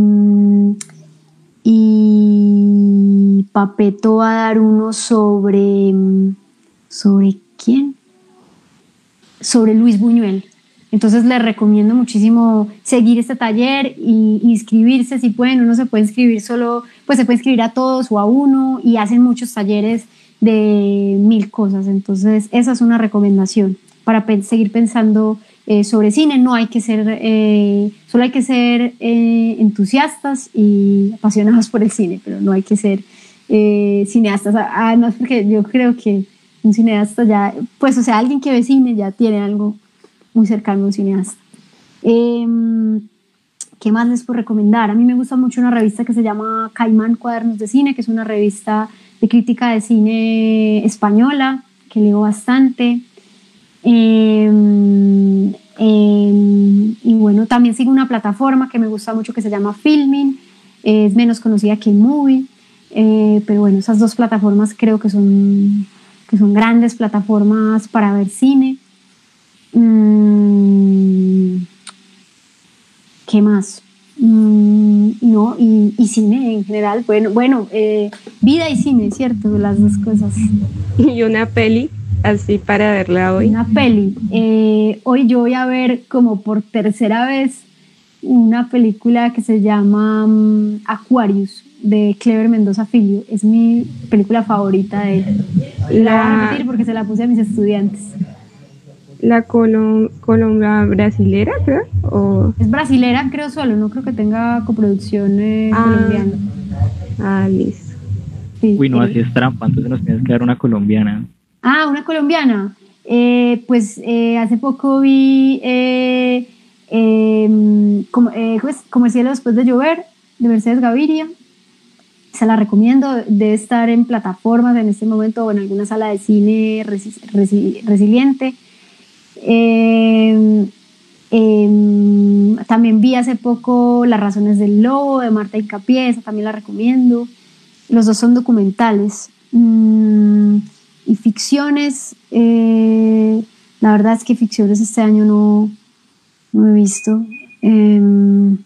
y Papeto va a dar uno sobre ¿Sobre quién? Sobre Luis Buñuel. Entonces les recomiendo muchísimo seguir este taller y inscribirse si pueden. Uno se puede inscribir solo, pues se puede inscribir a todos o a uno y hacen muchos talleres de mil cosas. Entonces esa es una recomendación para seguir pensando eh, sobre cine. No hay que ser, eh, solo hay que ser eh, entusiastas y apasionados por el cine, pero no hay que ser cineastas. Además, porque yo creo que un cineasta ya, pues o sea, alguien que ve cine ya tiene algo muy cercano a un cineasta. Em, ¿Qué más les puedo recomendar? A mí me gusta mucho una revista que se llama Caimán Cuadernos de Cine, que es una revista de crítica de cine española, que leo bastante. Em, em, y bueno, también sigo una plataforma que me gusta mucho que se llama Filming, es menos conocida que Movie, eh, pero bueno, esas dos plataformas creo que son que son grandes plataformas para ver cine. Mm, ¿Qué más? Mm, no, y, cine en general. Bueno, bueno eh, vida y cine, ¿cierto? Las dos cosas. Y una peli, así para verla hoy. Una peli. Eh, hoy yo voy a ver como por tercera vez una película que se llama mm, Aquarius de Clever Mendoza Filio. Es mi película favorita de él. La, voy a repetir porque se la puse a mis estudiantes. ¿La Colombia brasilera, creo? ¿O? Es brasilera, creo solo, no creo que tenga coproducción eh, ah. colombiana. Ah, listo. Uy, no, así es trampa, entonces nos tienes que dar una colombiana. Ah, una colombiana. Eh, pues eh, hace poco vi eh, em, como, como el cielo después de llover, de Mercedes Gaviria. se la recomiendo, debe estar en plataformas en este momento o en alguna sala de cine resi- resi- resiliente. Eh, eh, también vi hace poco Las razones del lobo de Marta Incapié, esa también la recomiendo. Los dos son documentales. Mm, y ficciones, eh, la verdad es que ficciones este año no, no he visto. Em,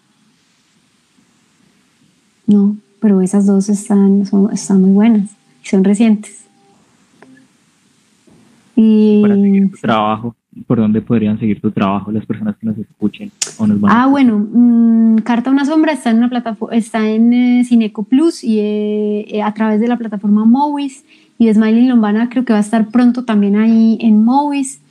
no, pero esas dos están, son- están muy buenas y son recientes. Y, trabajo, ¿por dónde podrían seguir tu trabajo las personas que nos escuchen o nos van a ah, escuchar? bueno, mm, Carta a una sombra está en una plataforma, está en eh, Cineco Plus y eh, eh, a través de la plataforma Movies y Smiling Lombana creo que va a estar pronto también ahí en Movies.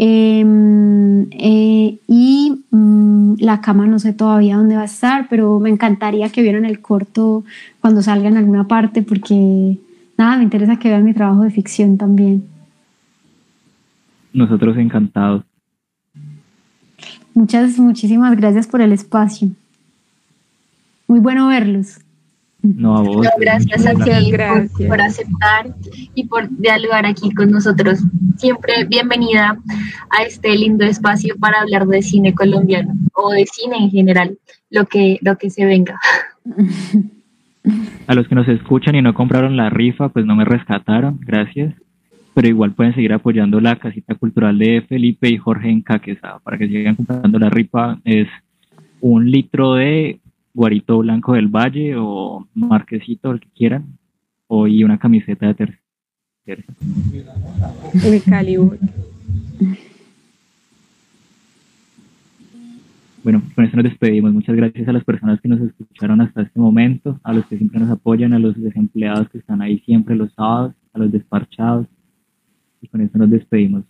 Em, eh, y mm, la cama no sé todavía dónde va a estar, pero me encantaría que vieran el corto cuando salga en alguna parte porque nada, me interesa que vean mi trabajo de ficción también. Nosotros encantados. Muchas, muchísimas gracias por el espacio. Muy bueno verlos. No a vos. No, gracias a ti por aceptar y por dialogar aquí con nosotros. Siempre bienvenida a este lindo espacio para hablar de cine colombiano o de cine en general, lo que, lo que se venga. A los que nos escuchan y no compraron la rifa, pues no me rescataron, gracias. Pero igual pueden seguir apoyando la casita cultural de Felipe y Jorge en Caquesada para que sigan comprando la rifa. Es un litro de guarito blanco del valle o marquesito, el que quieran, o y una camiseta de tercera. de Calibur. Bueno, con eso nos despedimos. Muchas gracias a las personas que nos escucharon hasta este momento, a los que siempre nos apoyan, a los desempleados que están ahí siempre los sábados, a los desparchados. Y con eso nos despedimos.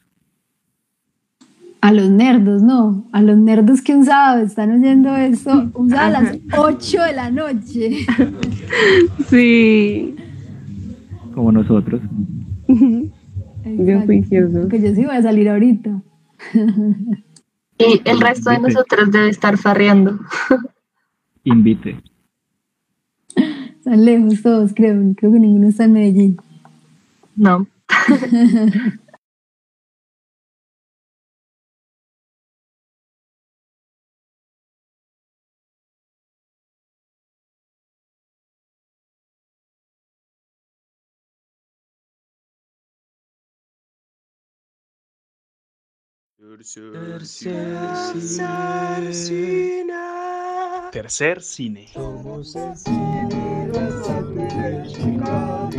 A los nerdos, no. A los nerdos que un sábado están oyendo esto, un sábado a las 8 de la noche. Sí. Como nosotros. Juiciosos. Que yo sí voy a salir ahorita. Y el resto de nosotros debe estar farreando. Invite. Están lejos todos, creo. Creo que ninguno está en Medellín. No. Tercer cine. Tercer cine. Somos el cine de Chicago.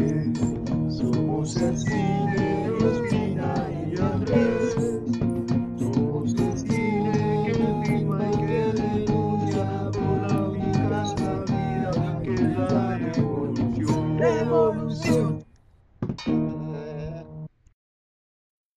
Somos